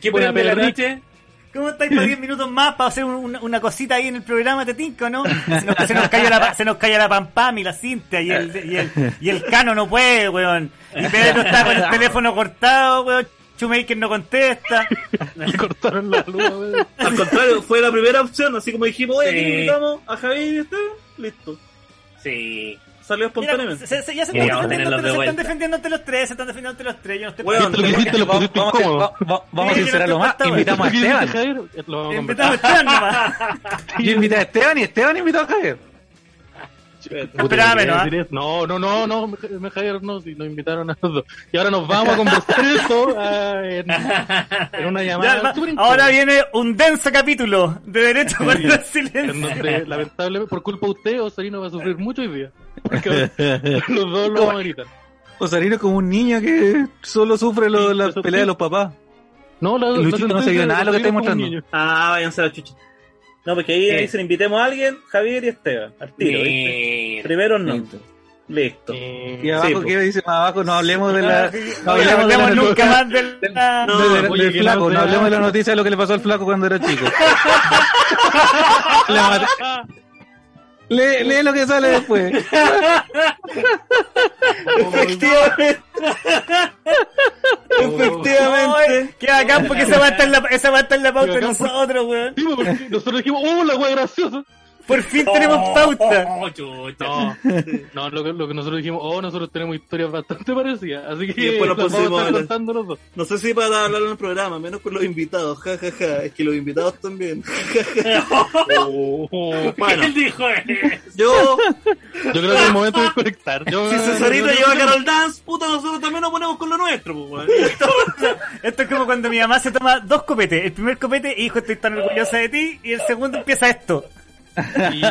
¿Qué Buena la noche? ¿Cómo estáis para 10 minutos más para hacer un- una, una cosita ahí en el programa, te tinco, no? Se nos, se nos cayó la, se nos cayó la pampam y la cinta y el, y el, y el cano no puede, weón. Y Pedro está con el teléfono cortado, weón. Shoemaker no contesta. cortaron la luz. Al contrario, fue la primera opción, así como dijimos, oye, Sí. aquí invitamos a Javier y Esteban, listo. Sí. Salió Mira, espontáneamente. se, se- ya se están, defendiendo, se están defendiendo entre los tres, se están defendiendo entre los tres. Yo no estoy Esto lo que hiciste lo Vamos, vamos, incómodo. va- va- vamos a sincerarlo más. Invitamos a Esteban. Vamos Invitamos a. Esteban nomás. Yo invité a Esteban y Esteban invitó a Javier. Espérame, quería ¿no? No, no, no, no, me, Javier no, si nos invitaron a los dos. Y ahora nos vamos a conversar eso ah, en, en una Ya, llamada. incómoda. ahora viene un denso capítulo de Derecho a guardar En silencio. donde, lamentablemente, por culpa de usted, Osarino va a sufrir mucho hoy día. Porque los dos lo van a gritar. Osarino es como un niño que solo sufre lo- Sí, las eso peleas de sí. los papás. No, la, Luchito no se vio nada de lo que estáis mostrando. Ah, váyanse a la chucha. No, porque ahí dicen invitemos a alguien, Javier y Esteban, al tiro, ¿viste? Primero no. Listo. Listo. Y abajo, Sí. ¿qué dice más abajo? No hablemos de la. No No hablemos de la hablemos nunca más del... la- No, de- de- oye, del que flaco, no no hablemos de la noticia de lo que le pasó al flaco cuando era chico. Le maté- lee, lee lo que sale después. Efectivamente. Efectivamente. Qué bacán, porque esa va a estar en la, esa va a estar en la pauta de nosotros, weón. Sí, porque nosotros dijimos, ¡oh, la wea graciosa! Por fin tenemos pauta. Oh, chucha. No, no lo, que, lo que nosotros dijimos, oh, nosotros tenemos historias bastante parecidas, así que Y después lo a pusimos estar a- contando los dos. No sé si para hablar en el programa, menos con los invitados. Ja, ja, ja. Es que los invitados también. Bueno, Él dijo eso. yo, Yo creo que es el momento de conectar. Yo, si Cesarito yo- lleva a Carol Dance, puta, nosotros también nos ponemos con lo nuestro, pues, weón. Esto es como cuando mi mamá se toma dos copetes. El primer copete, hijo, estoy tan orgullosa de ti. Y el segundo empieza esto. Sí,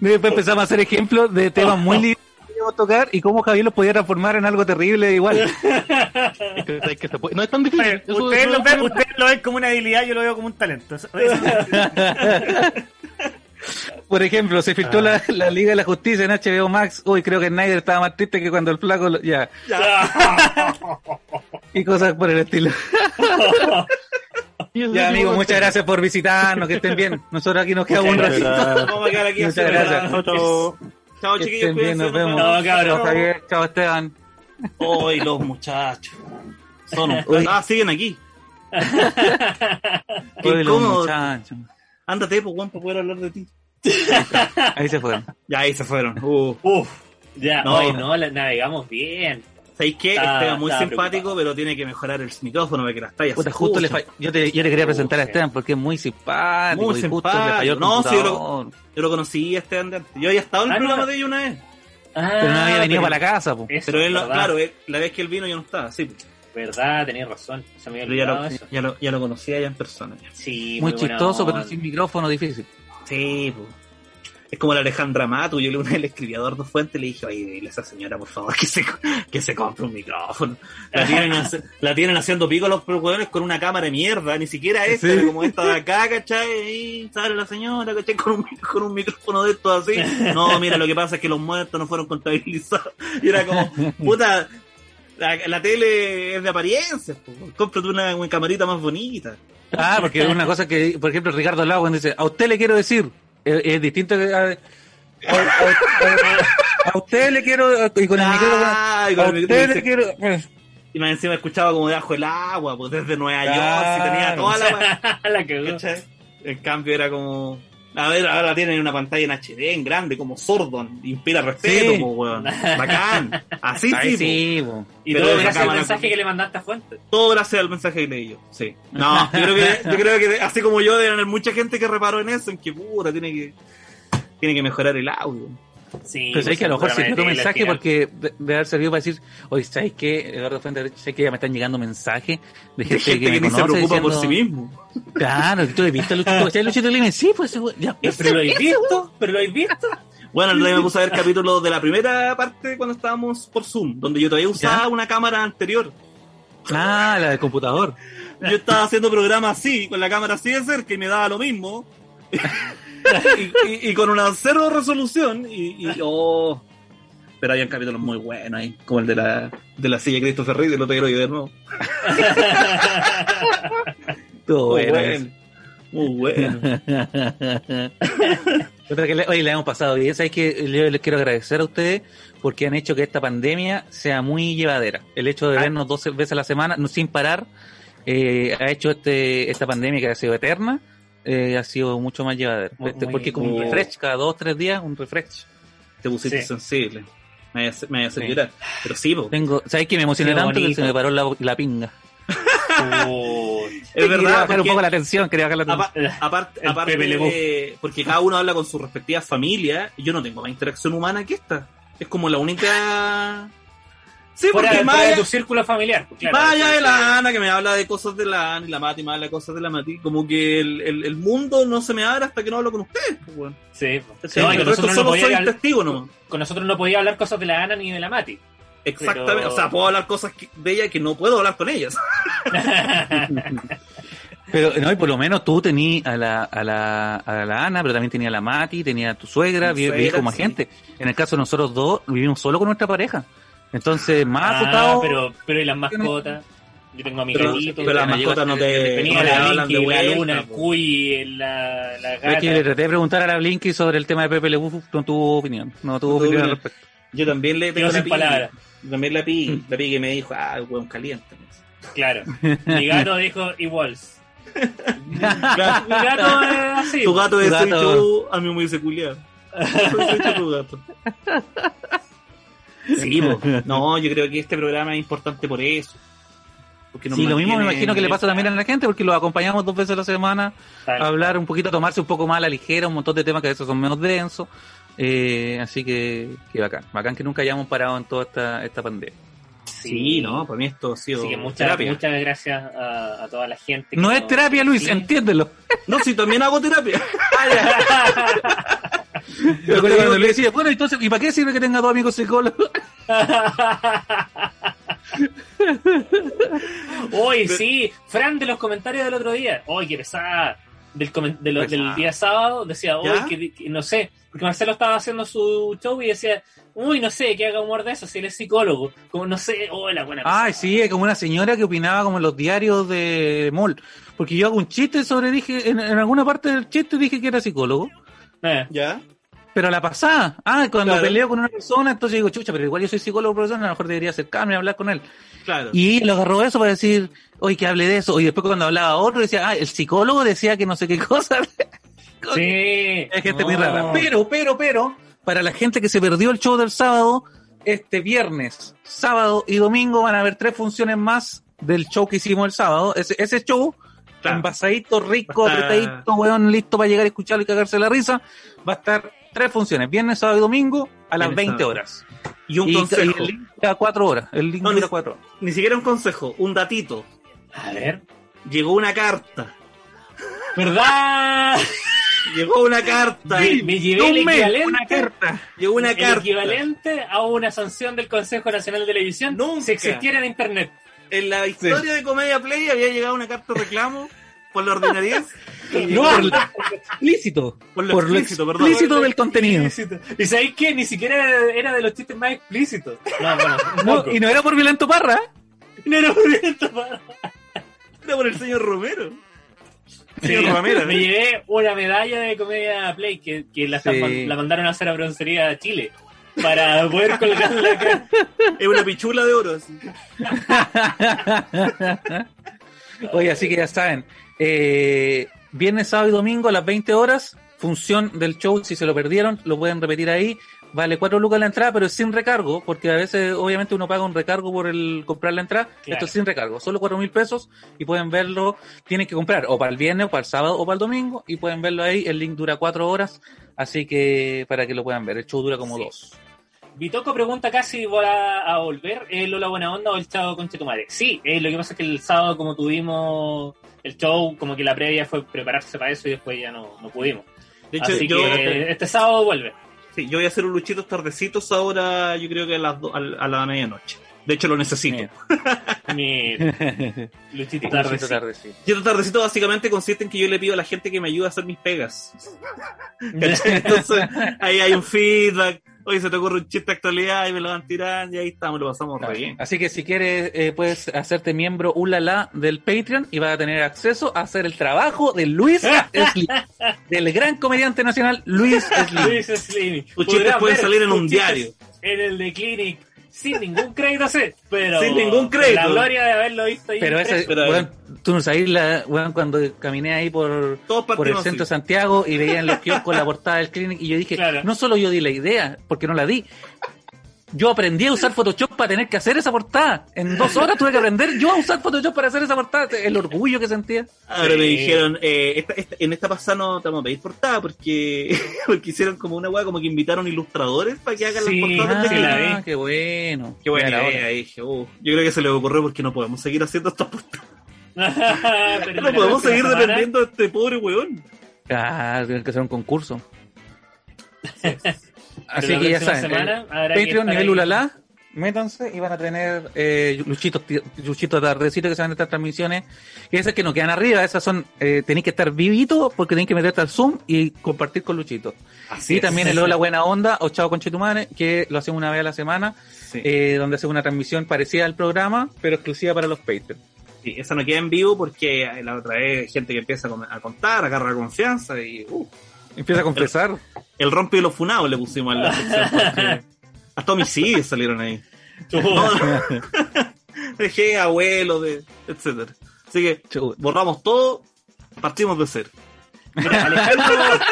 Después empezamos a hacer ejemplos de temas muy lindos que íbamos a tocar y cómo Javier los podía transformar en algo terrible igual. no es tan difícil. Eso- Ustedes eso lo, ven, ustedes lo ven como una habilidad, yo lo veo como un talento. Por ejemplo, se filtró la, la Liga de la Justicia en HBO Max. Uy, creo que Snyder estaba más triste que cuando el flaco... lo- Ya. Y cosas por el estilo. Ya, amigos, muchas gracias por visitarnos. Que estén bien. Nosotros aquí nos quedamos un ratito. Vamos a quedar aquí Muchas gracias. Chao, Chao, chiquillos, cuídense, nos vemos. No, cabrón. Chao, Javier. Chao, Esteban. Hoy los muchachos. Son. Ah, siguen aquí. Qué Hoy los incómodo. muchachos. Ándate, pues, Juan, para poder hablar de ti. Ahí se fueron. Ya, ahí se fueron. Uh. Uf, ya, No. hoy no, navegamos bien. ¿Sabéis qué? Estaba- Esteban muy simpático, preocupado. pero tiene que mejorar el micrófono para que las tallas Puta, se justo le yo, te, yo le quería presentar a Esteban porque es muy simpático. Muy y justo le simpático. falló el No, sí, yo lo- computador. Yo lo conocí a Esteban de antes. Yo había estado en el Ah, no. programa de ellos una vez. Ah, Pero no había venido pero- para la casa, po. Eso, Pero él, verdad, claro, la vez que él vino yo no estaba, sí. verdad, tenías razón. Se me Pero había ya lo, eso. ya, lo, ya lo conocía ya en persona. ya. Sí, Muy buena chistoso, pero sin micrófono difícil. Sí, pues. Es como la Alejandra Matu, yo le una vez le escribí a Eduardo Fuente y le dije, oye, dile a esa señora, por favor, que se, que se compre un micrófono. La tienen, hace- la tienen haciendo pico los jugadores con una cámara de mierda, ni siquiera esta, Sí. como esta de acá, ¿cachai? Ahí sale la señora, ¿cachai? Con un, con un micrófono de estos así. No, mira, lo que pasa es que los muertos no fueron contabilizados. Y era como, puta, la, la tele es de apariencias, cómprate una, una camarita más bonita. Ah, porque una cosa que, por ejemplo, Ricardo Lago dice, a usted le quiero decir, es, es distinto que a, a- a- a usted le quiero, y con el micrófono, Ah, y con a el micrófono usted le quiero, pues, Y más encima escuchaba como debajo del agua, pues desde Nueva York, Claro. si tenía toda la... la. ¿cachai? En cambio era como... A ver, ahora tienen una pantalla en HD, en grande, como Sordon, inspira respeto, Sí. po, weón. Bacán. Así sí, sí, po. Y Pero todo gracias al mensaje que le mandaste a Fuente. po. todo gracias al mensaje que leí yo, sí. No, yo creo que, yo creo que así como yo, deben haber mucha gente que reparó en eso, en que puta, tiene que, tiene que mejorar el audio. Sí, Pero sabéis que a lo mejor se sirvió tu mensaje porque de, de haber servido para decir, oye, ¿sabes qué? Eduardo Fuentes, sé que ya me están llegando mensajes de De gente, gente que me que ni se conoce preocupa por diciendo, sí mismo. Claro, que tú has visto Luchito. Luchito Lima, sí, pues, ese ya, Pero lo habéis visto, pero lo habéis visto. Bueno, día me puse a ver capítulos de la primera parte cuando estábamos por Zoom, donde yo todavía usaba ¿Ya? una cámara anterior. Ah, la del computador. Yo estaba haciendo programas así, con la cámara así de cerca y me daba lo mismo. y, y- y con una cero resolución y, y- oh. Pero había capítulos muy buenos ahí, como el de la, de la silla de Christopher Reeve, el otro quiero de nuevo. Todo Muy bueno. bueno. Muy bueno. Oye, le hemos pasado bien. ¿Sabes que Yo les quiero agradecer a ustedes porque han hecho que esta pandemia sea muy llevadera. El hecho de Ah. vernos 12 veces a la semana, no, sin parar, eh, ha hecho este esta pandemia que ha sido eterna, eh, ha sido mucho más llevadera. Muy- Este, muy- porque como un muy- refresh, cada dos o tres días, un refresh. Te pusiste Sí. sensible. Me vaya a hacer- me vaya a hacer Sí. llorar. Pero sí, po. Tengo, ¿Sabes que me emocioné tanto que se me paró la, la pinga? es Quería verdad. bajar un poco la tensión, quería bajar la tensión. Apa- aparte, El aparte de- porque cada uno habla con su respectiva familia, yo no tengo más interacción humana que esta. Es como la única. Sí, Fuera, porque más de tu círculo familiar. pues, claro. más allá de la Ana que me habla de cosas de la Ana y la Mati me habla de cosas de la Mati, como que el, el, el mundo no se me abre hasta que no hablo con ustedes. Pues, bueno. Sí, pues. Sí, No, y el con resto nosotros no solo podía soy hablar- testigo nomás. con nosotros no podía hablar cosas de la Ana ni de la Mati. Exactamente. Pero- O sea, puedo hablar cosas que- de ella que no puedo hablar con ellas. Pero no, y por lo menos tú tenías a la, a la, a la Ana, pero también tenía a la Mati, tenía a tu suegra, Mi vi- suegra, vivís con más sí. gente. En el caso de nosotros dos, vivimos solo con nuestra pareja. Entonces, más Ah, acotado. pero, pero y las mascotas. Yo tengo a mi Pero, gatito. pero las mascotas no te, Tenía no la Blinky, de la luna, el cuy, la, la Es que le gata. traté de preguntar a la Blinky sobre el tema de Pepe Le no tuvo opinión. No tuvo No opinión al respecto. Yo también le tengo sin palabras. También la pi, la pi que me dijo, ah, weón caliente. Claro. Mi gato dijo iguals. Mi gato es así. Tu gato es Tu soy gato. yo, a mí me dice culiar. Soy tu gato. Sí, po. no, yo creo que este programa es importante por eso. Porque Sí, lo mismo me imagino que le pasa también a la gente, porque lo acompañamos dos veces a la semana Tal a hablar un poquito, a tomarse un poco más a la ligera, un montón de temas que a veces son menos densos. Eh, así que, que bacán. Bacán que nunca hayamos parado en toda esta, esta pandemia. Sí, no, para mí esto ha sido Así que muchas, terapia. muchas gracias a, a toda la gente. que No es terapia, Luis, Sí. entiéndelo. No, sí, también hago terapia. Pero cuando le decía, bueno, entonces, ¿y para qué sirve que tenga dos amigos psicólogos? Hoy sí, Fran de los comentarios del otro día. Hoy qué pesada. Del, comen- de lo- del Pesada. día sábado decía, hoy ¿Ya? que, que no sé, porque Marcelo estaba haciendo su show y decía, uy, no sé, que haga humor de eso, si él es psicólogo. Como no sé, oh, la buena. Ay, sí, es como una señora que opinaba como en los diarios de Mall. Porque yo hago un chiste sobre, dije, en, en alguna parte del chiste dije que era psicólogo. Eh, ¿Ya? Pero a la pasada, ah, cuando Claro. peleo con una persona, entonces digo, chucha, pero igual yo soy psicólogo profesor, a lo mejor debería acercarme a hablar con él. Claro. Y él agarró eso para decir, oye, que hable de eso. Y después cuando hablaba otro, decía, ah, el psicólogo decía que no sé qué cosa. sí. Es gente muy rara. Pero, pero, pero, para la gente que se perdió el show del sábado, este viernes, sábado y domingo van a haber tres funciones más del show que hicimos el sábado. Ese, ese show, envasadito, rico, apretadito, weón, listo para llegar a escucharlo y cagarse la risa, va a estar tres funciones, viernes, sábado y domingo, a las Viernes, 20 sábado. horas. Y un y, consejo. y el link dura cuatro horas. El link No, dura ni- cuatro horas. Ni siquiera un consejo, un datito. A ver. Llegó una carta. ¿Verdad? Llegó una carta. Me, me llevé el equivalente, una carta. Llegó una el carta. equivalente a una sanción del Consejo Nacional de Televisión Nunca. si existiera en Internet. En la historia de Comedia Play había llegado una carta de reclamo por la ordinariedad. No, por lo explícito. Por lo explícito, perdón. explícito del contenido. Y sabéis que ni siquiera era de los chistes más explícitos. No, bueno, un No, poco. y no era por Violento Parra. No era por viento, para- Era por el señor Romero. Sí, Señor Ramírez. me llevé una medalla de comedia play que, que la, Sí. la mandaron a hacer a broncería a Chile para poder colgarla acá. Es una pichula de oro. así. Oye, así que ya saben. Eh, viernes, sábado y domingo a las 20 horas. Función del show. Si se lo perdieron, lo pueden repetir ahí. Vale 4 lucas la entrada, pero es sin recargo. Porque a veces, obviamente, uno paga un recargo por el comprar la entrada. Claro. Esto es sin recargo. Solo 4 mil pesos. Y pueden verlo. Tienen que comprar o para el viernes, o para el sábado, o para el domingo. Y pueden verlo ahí. El link dura 4 horas. Así que para que lo puedan ver. El show dura como Sí. 2. Vitoco pregunta casi va a volver, ¿es Lola Buena Onda o el Chavo Conchetumare? Sí, eh, lo que pasa es que el sábado como tuvimos el show, como que la previa fue prepararse para eso y después ya no, no pudimos. De hecho, Así yo, que este sábado vuelve. sí, yo voy a hacer un luchito tardecitos ahora, yo creo que a, las do- a, a la medianoche. De hecho, lo necesito. Mira. Mi Luchito Tardecito, Tardecito. el tardecito básicamente consiste en que yo le pido a la gente que me ayude a hacer mis pegas. ¿Cachai? Entonces, ahí hay un feedback. Oye, se te ocurre un chiste de actualidad y me lo van tirando y ahí estamos, lo pasamos re bien. Así que si quieres, eh, puedes hacerte miembro ulala del Patreon y vas a tener acceso a hacer el trabajo de Luis Slim, del gran comediante nacional Luis Slim. Luis Slim. Tus chistes pueden salir en un chistes diario. En el de Clinic. Sin ningún crédito, sí, pero. Sin ningún crédito. La gloria de haberlo visto ahí. Pero ese. Pero tú no sabes, la, weón, cuando caminé ahí por, por el centro de. Santiago y veía en los kioscos la portada del Clinic y yo dije, Claro. no solo yo di la idea, porque no la di. Yo aprendí a usar Photoshop para tener que hacer esa portada. En dos horas tuve que aprender yo a usar Photoshop para hacer esa portada. El orgullo que sentía. Ahora Sí. me dijeron, eh, esta- esta- en esta pasada no te vamos a pedir portada porque, porque hicieron como una weá, como que invitaron ilustradores para que hagan Sí, las portadas de sí, la vi. Ah, qué bueno. Qué buena idea. hora. Dije, uh, yo creo que se le ocurrió porque no podemos seguir haciendo estas portadas. No podemos seguir semana- dependiendo de este pobre weón. Ah, tienen que hacer un concurso. Así que ya saben. semana Patreon, estar nivel ulala, métanse y van a tener eh, luchitos, luchitos tardecitos que se van a estas transmisiones. Y esas que no quedan arriba, esas son, eh, tenéis que estar vivitos porque tenéis que meterte al Zoom y compartir con Luchito. Así y es. también el Hola Buena Onda o Chao Conchetumare, que lo hacemos una vez a la semana, Sí. eh, donde hacemos una transmisión parecida al programa, pero exclusiva para los Patreon. Sí, esa no queda en vivo porque eh, la otra vez hay gente que empieza a contar, agarra confianza y uh, Empieza a confesar. el rompe y los funados le pusimos en la sección. porque hasta homicidios salieron ahí. Dejé abuelo, de, etcétera. Así que borramos todo, partimos de cero. Mira, Alejandro,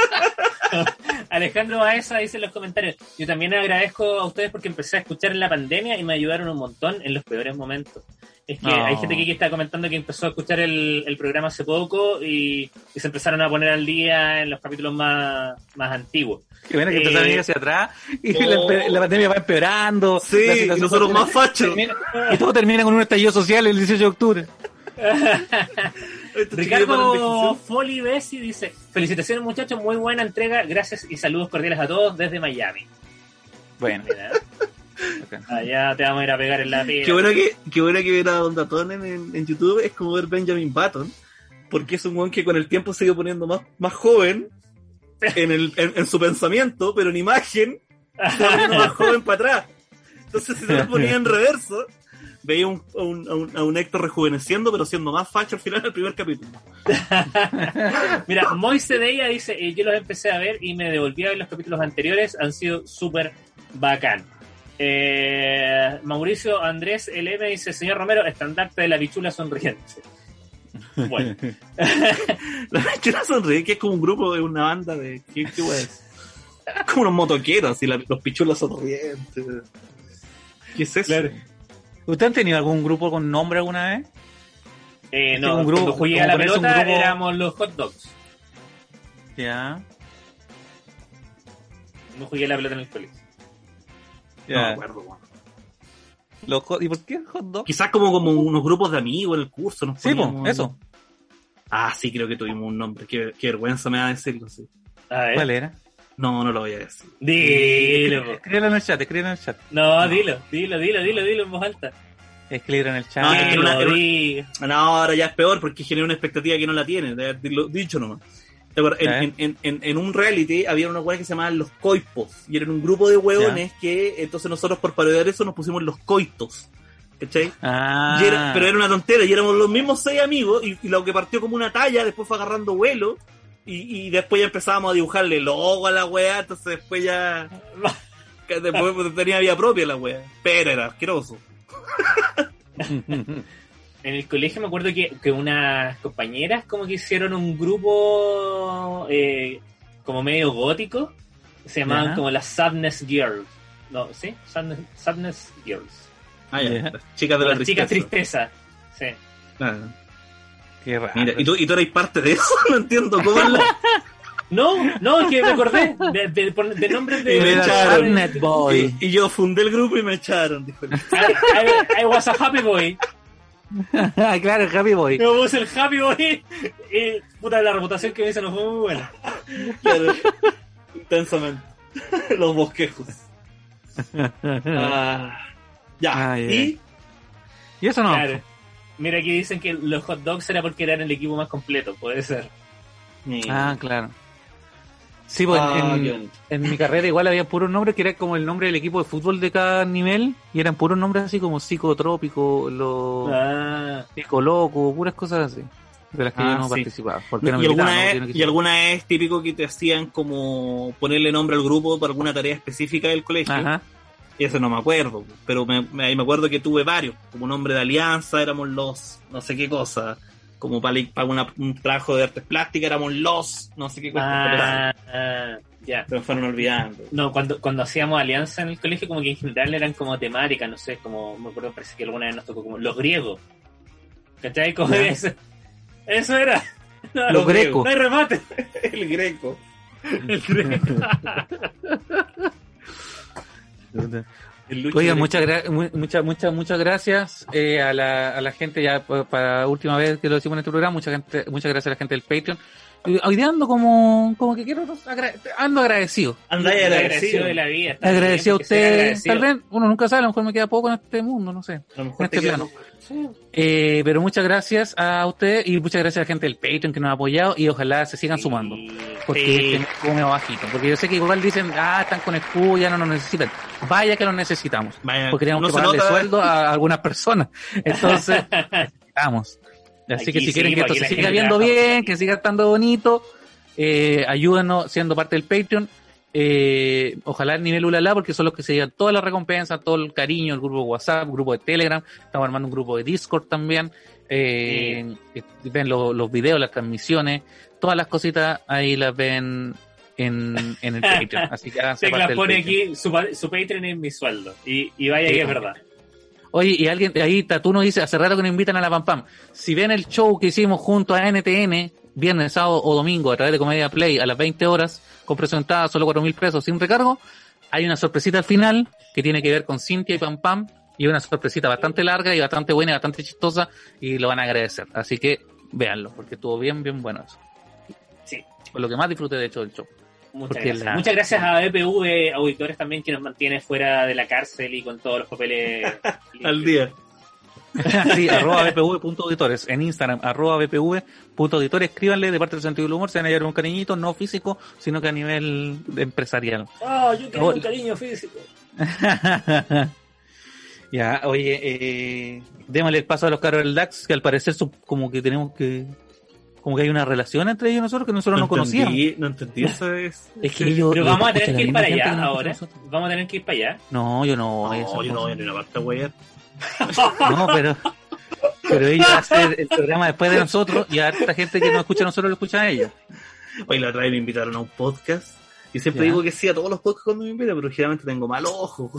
Alejandro Baeza dice en los comentarios, yo también agradezco a ustedes porque empecé a escuchar en la pandemia y me ayudaron un montón en los peores momentos. Es que No. hay gente aquí que está comentando que empezó a escuchar el, el programa hace poco y, y se empezaron a poner al día en los capítulos más, más antiguos. Que bueno que empezaron a ir hacia atrás y la, la pandemia va empeorando. Sí, la nosotros más fachos. Y todo termina con un estallido social el 18 de octubre. Ricardo. Foli Bessi dice, felicitaciones muchachos, muy buena entrega, gracias y saludos cordiales a todos desde Miami. Bueno, Allá te vamos a ir a pegar en la piel. Qué bueno que, qué bueno que ver a Don Datón en, YouTube es como ver Benjamin Button, porque es un weón que con el tiempo se ha ido poniendo más, más joven en, el, en, en su pensamiento, pero en imagen se va poniendo más joven para atrás. Entonces, si se lo ponía en reverso, veía un, a, un, a, un, a un Héctor rejuveneciendo, pero siendo más facho al final del primer capítulo. Mira, Moise de ella dice, eh, yo los empecé a ver y me devolví a ver los capítulos anteriores, han sido súper bacán. Eh, Mauricio Andrés LM dice, señor Romero, estandarte de la bichula sonriente. Bueno, La Chula sonríe, que es como un grupo de una banda de. ¿Qué, qué es? Como unos motoqueros, la- los pichulas sonrientes. ¿Qué es eso? Claro. ¿Ustedes han tenido algún grupo con nombre alguna vez? eh, no, un grupo, cuando jugué a la pelota grupo- éramos los hot dogs. Ya. No jugué a la pelota en el colegio. No me acuerdo, weón. Los hot- ¿Y por qué hot dog? Quizás como, como unos grupos de amigos en el curso. Nos Sí, po, poníamos- eso. Ah, sí, creo que tuvimos un nombre. Qué, qué vergüenza me da decirlo, sí. A ver, ¿Cuál era? No, no lo voy a decir. dilo. Escríbelo en el chat, escríbelo en el chat. No, dilo, dilo, dilo, dilo, dilo en voz alta. Escríbelo en el chat. No, es que Dilo, una- era una- di- No, ahora ya es peor porque genera una expectativa que no la tiene. De haberlo dicho nomás. En, en, en, en- en un reality había unos weones que se llamaban los coipos. Y eran un grupo de hueones que entonces nosotros por parodiar eso nos pusimos los coitos. ¿Cachai? Ah. Y era- pero era una tontera, y éramos los mismos seis amigos, y, y lo que partió como una talla, después fue agarrando vuelo, y, y después ya empezábamos a dibujarle logo a la weá, entonces después ya. después tenía vida propia la weá. Pero era asqueroso. En el colegio me acuerdo que, que unas compañeras como que hicieron un grupo eh, como medio gótico. Se llamaban como las Sadness Girls. No, ¿sí? Sadness, Sadness Girls. Ah, ya. Ya. Las chicas de la Las chicas tristeza. tristeza. Sí. Ah, Qué raro. Mira, ¿y tú, ¿y tú eres parte de eso? No entiendo cómo es la- No, no, es que me acordé de, de, de nombres de... Y me echaron. Boy. Y, y yo fundé el grupo y me echaron, I, I- I was a happy boy. Claro, el Happy Boy. Me puse el happy boy. Y puta, la reputación que me hizo no fue muy buena. Claro, intensamente. Los bosquejos. Ah, ya. Ah, ya. y Y eso no. Claro. Mira, aquí dicen que los hot dogs era porque eran el equipo más completo, puede ser. Ah, claro. Sí, pues Ah, en, mi carrera igual había puros nombres que era como el nombre del equipo de fútbol de cada nivel y eran puros nombres así como psicotrópico, lo Ah, psicoloco, puras cosas así, de las que Ah, yo no sí. participaba. Porque no me y, alguna no, no y alguna vez típico que te hacían como ponerle nombre al grupo para alguna tarea específica del colegio. Ajá. Y eso no me acuerdo, pero me, me, ahí me acuerdo que tuve varios. Como nombre de alianza éramos los no sé qué cosa. Como para, para una- un trabajo de artes plásticas éramos los no sé qué ah, ah, ya. Se me fueron olvidando. No, cuando, cuando hacíamos alianza en el colegio, como que en general eran como temáticas, no sé, como me acuerdo, parece que alguna vez nos tocó como los griegos. ¿Cachai? Como eso. Eso era. No, Los grecos. No hay remate. El greco. El greco. Greco. muchas gra- mu- muchas muchas muchas gracias eh, a, la, a la gente ya pa- para última vez que lo decimos en este programa, mucha gente, muchas gracias a la gente del Patreon. Y Hoy día ando como, como que quiero agra- ando agradecido. Andáis agradecido agradecido. de la vida. está bien, Agradecido a usted. agradecido. Tal vez uno nunca sabe, a lo mejor me queda poco en este mundo, no sé. A lo En mejor este plano. Eh, pero muchas gracias a usted y muchas gracias a la gente del Patreon que nos ha apoyado y ojalá se sigan sumando. Porque Sí. este bajito. Porque yo sé que igual dicen, ah, están con escudo, ya no nos necesitan. Vaya que los necesitamos. Vaya, Porque tenemos no que pagarle nota. sueldo a algunas personas. Entonces, necesitamos. Así que si quieren que esto se siga viendo bien, que siga estando bonito, eh, ayúdanos siendo parte del Patreon. eh, ojalá el nivel ulala, porque son los que se llevan todas las recompensas, todo el cariño, el grupo de WhatsApp, grupo de Telegram, estamos armando un grupo de Discord también, eh, eh, ven lo- los videos, las transmisiones, todas las cositas ahí las ven en, en el Patreon, así que pone Patreon. aquí, su, pa- su Patreon es mi sueldo. Y, y vaya Sí, que es también. verdad. Oye, y alguien, ahí Tatuno dice, hace rato que nos invitan a la Pam Pam. Si ven el show que hicimos junto a NTN, viernes, sábado o domingo, a través de Comedia Play, a las 20 horas, con presentada solo 4 mil pesos sin recargo, hay una sorpresita al final que tiene que ver con Cintia y Pam Pam, y una sorpresita bastante larga y bastante buena y bastante chistosa, y lo van a agradecer. Así que véanlo, porque estuvo bien, bien bueno eso. Sí. Por lo que más disfruté de hecho del show. Muchas gracias. la- Muchas gracias a BPV Auditores también que nos mantiene fuera de la cárcel y con todos los papeles Al día. sí, arroba bpv.auditores. En Instagram, arroba bpv.auditores. Escríbanle de parte del sentido del humor. Se van a llevar un cariñito, no físico, sino que a nivel empresarial. Ah, yo quería Oh, un cariño físico. ya, oye, eh, démosle el paso a los caros del DAX, que al parecer son como que tenemos que. Como que hay una relación entre ellos y nosotros que nosotros no, conocíamos. entendí, no entendí eso es. Es que ellos. Pero vamos a tener escuchan que ir para allá ahora. a nosotros. Vamos a tener que ir para allá. No, yo no voy a No, hacer yo no voy a ni una parte, weón. No, pero. Pero ellos hacen el programa después de nosotros y a harta gente que nos escucha a nosotros lo escucha a ellos. Hoy la otra vez me invitaron a un podcast. Y siempre Ya. digo que sí a todos los podcasts cuando me invitan, pero generalmente tengo mal ojo.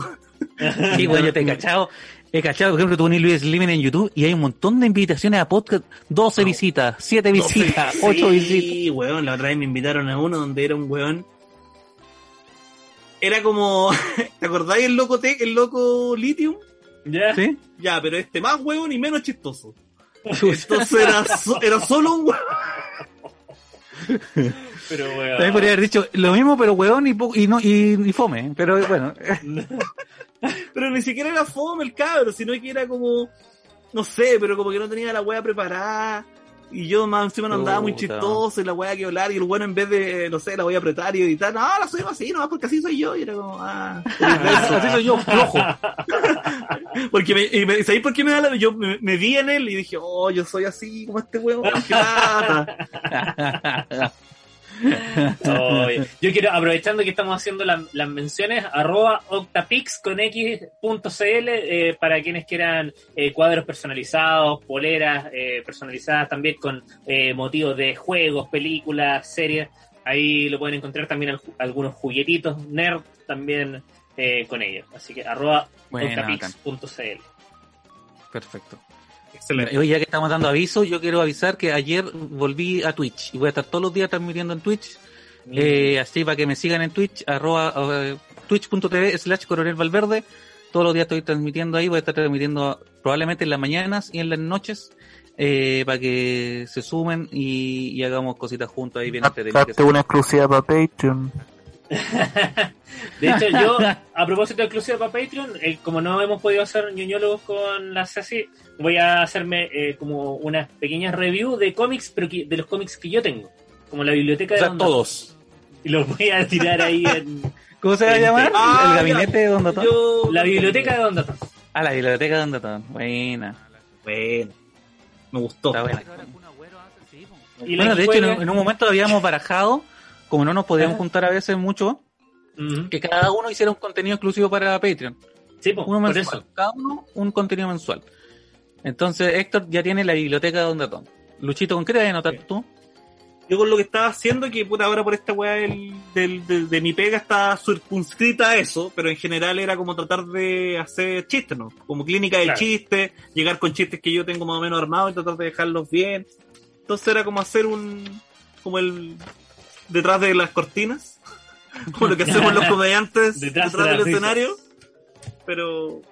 Sí, bueno, yo te he cachado. He cachado, por ejemplo, tú pones Luis Slimming en YouTube y hay un montón de invitaciones a podcast. 12 visitas, 7 visitas, Sí, 8 visitas. Sí, weón, la otra vez me invitaron a uno donde era un weón. Era como. ¿Te acordáis el loco Tech, el loco Lithium? ¿Ya? ¿Sí? Ya, pero este más weón y menos chistoso. Entonces era, so- era solo un weón. Pero, weón. También podría haber dicho lo mismo, pero hueón y, po- y, no, y, y fome. Pero bueno, Pero ni siquiera era fome el cabro, sino que era como. No sé, pero como que no tenía la weá preparada. Y yo más encima no andaba muy chistoso y la weá que hablar. Y el bueno en vez de, no sé, la voy a apretar y editar. No, la soy así, no, porque así soy yo. Y era como, ah. así soy yo, flojo. Porque me, y me- ¿sabéis por qué me da la.? Yo me, me vi en él y dije, oh, yo soy así como este weón. qué lata. Yo quiero, aprovechando que estamos haciendo la- las menciones, arroba octapix con x.cl eh, para quienes quieran eh, cuadros personalizados, poleras eh, personalizadas también con eh, motivos de juegos, películas, series. Ahí lo pueden encontrar también al- algunos juguetitos, nerd también con ellos. Así que arroba Buena, octapix.cl. Perfecto. Excelente. Oye, ya que estamos dando aviso, yo quiero avisar que ayer volví a Twitch y voy a estar todos los días transmitiendo en Twitch. Eh, así para que me sigan en Twitch, arroba eh, twitch.tv slash coronel Valverde. Todos los días estoy transmitiendo ahí, voy a estar transmitiendo probablemente en las mañanas y en las noches eh, para que se sumen y, y hagamos cositas juntos ahí bien entretenidas. Hazte una exclusiva para Patreon. De hecho, yo, a propósito de exclusiva para Patreon, eh, como no hemos podido hacer ñoñólogos con la Ceci, voy a hacerme eh, como unas pequeñas reviews de cómics, pero que- de los cómics que yo tengo. Como la biblioteca O de sea, Don Dato. todos. Y los voy a tirar ahí en ¿Cómo se va a llamar? Ah, ¿El gabinete de Don Datón? Yo- la biblioteca de Don Dato. Ah, la biblioteca de Don Datón. Buena. Bueno, me gustó. Está buena. Y Bueno, de hecho, en un momento habíamos barajado, como no nos podíamos juntar a veces mucho, que cada uno hiciera un contenido exclusivo para Patreon. Sí, po, Uno por mensual. eso. Cada uno un contenido mensual. Entonces, Héctor ya tiene la biblioteca de Don Datón. Luchito, ¿con qué te vas a anotar Sí. tú? Yo con lo que estaba haciendo, que puta ahora por esta weá del, del- de, de mi pega está circunscrita a eso, pero en general era como tratar de hacer chistes, ¿no? Como clínica de Claro. chistes, llegar con chistes que yo tengo más o menos armados y tratar de dejarlos bien. Entonces era como hacer un, como el, detrás de las cortinas, como lo que hacemos los comediantes Detrás detrás, de del escenario, pero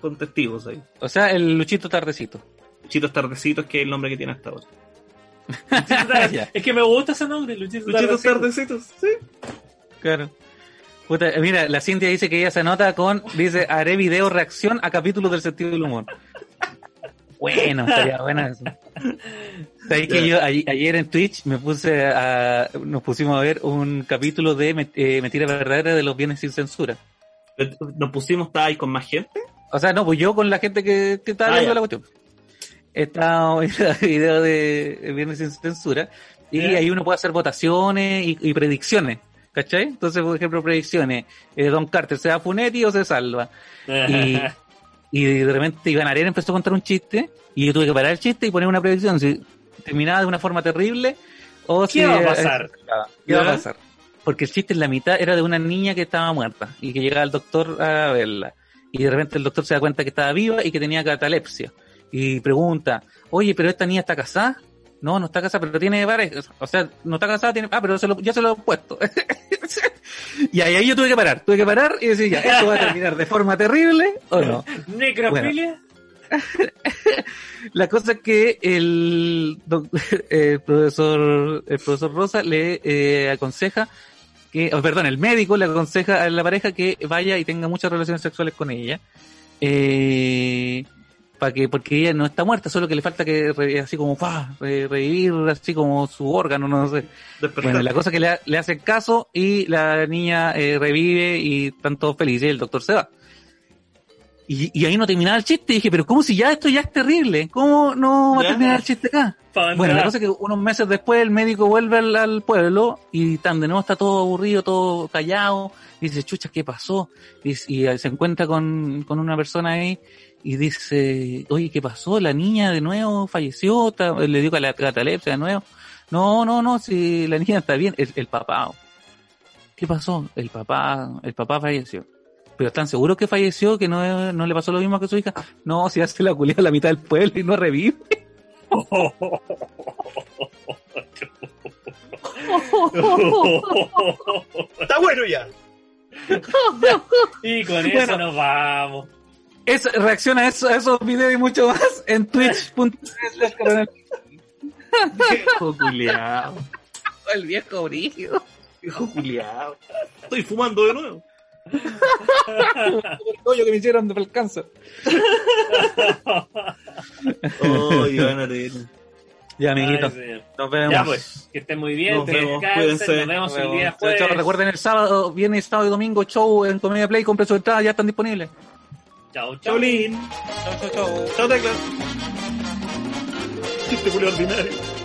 con testigos ahí. O sea, el Luchito Tardecito. Chitos Tardecitos, que es el nombre que tiene hasta ahora. Es que me gusta ese nombre, Luchito Luchitos Tardecito. Tardecitos, sí. claro. Puta, mira, la Cintia dice que ella se anota con, dice, haré video reacción a capítulos del sentido del humor. Bueno, estaría bueno eso. ¿Sabéis que yo ayer en Twitch me puse a, nos pusimos a ver un capítulo de eh, Mentira Verdadera de los Bienes sin Censura? Nos pusimos, ahí con más gente. O sea, no, pues yo con la gente que, que estaba Ah, viendo ya. la cuestión. Estaba viendo el video de Viernes sin Censura y ahí uno puede hacer votaciones y, y predicciones. ¿Cachai? Entonces, por ejemplo, predicciones. eh, Don Carter, ¿se da Funetti o se salva? Y, y de repente Iván Arena empezó a contar un chiste y yo tuve que parar el chiste y poner una predicción. Si terminaba de una forma terrible o ¿Qué si va a pasar? ¿Qué va a pasar? Porque el chiste en la mitad era de una niña que estaba muerta y que llegaba el doctor a verla. Y de repente el doctor se da cuenta que estaba viva y que tenía catalepsia. Y pregunta, oye, pero esta niña está casada. No, no está casada, pero tiene pareja. O sea, no está casada, tiene... Ah, pero se lo- ya se lo he puesto. y ahí, ahí yo tuve que parar. Tuve que parar y decir, ya, ¿esto va a terminar de forma terrible o no? ¿Necrofilia? La cosa es que el profesor el profesor Rosa le eh, aconseja que, oh, perdón, el médico le aconseja a la pareja que vaya y tenga muchas relaciones sexuales con ella, eh, para que porque ella no está muerta, solo que le falta que re- así como pa, re- revivir así como su órgano, no sé. Bueno, la cosa es que le, le hacen caso y la niña eh, revive y están todos felices y el doctor se va. Y, y ahí no terminaba el chiste. Y dije, pero ¿cómo si ya esto ya es terrible? ¿Cómo no va a terminar el chiste acá? Bueno, la cosa es que unos meses después el médico vuelve al, al pueblo y tan de nuevo está todo aburrido, todo callado. Dice, chucha, ¿qué pasó? Y eh, se encuentra con, con una persona ahí y dice, oye, ¿qué pasó? La niña de nuevo falleció, le dio cala- catalepsia de nuevo. No, no, no, si la niña está bien, el, el papá. ¿Qué pasó? El papá, el papá falleció. Pero están seguros que falleció, que no, no le pasó lo mismo que su hija. No, si hace la culia a la mitad del pueblo y no revive. Está bueno ya. y con eso Bueno. nos vamos. Es, reacciona a, eso- a esos videos y mucho más en coronel. Viejo culiao. El viejo brígido. Hijo culiao. Estoy fumando de nuevo. El collo que me hicieron del cáncer. Oh. Ya, amiguito. Ay, señor. Nos vemos. Ya pues, que estén muy bien, Nos que vemos, descansen, nos vemos el día jueves. Recuerden el sábado, viernes, sábado y domingo, show en Comedia Play. Compre su entrada, ya están disponibles. Chao, chao. Cholín. Chao, chao, chao. Chao, tecla. Chiste culiao ordinario.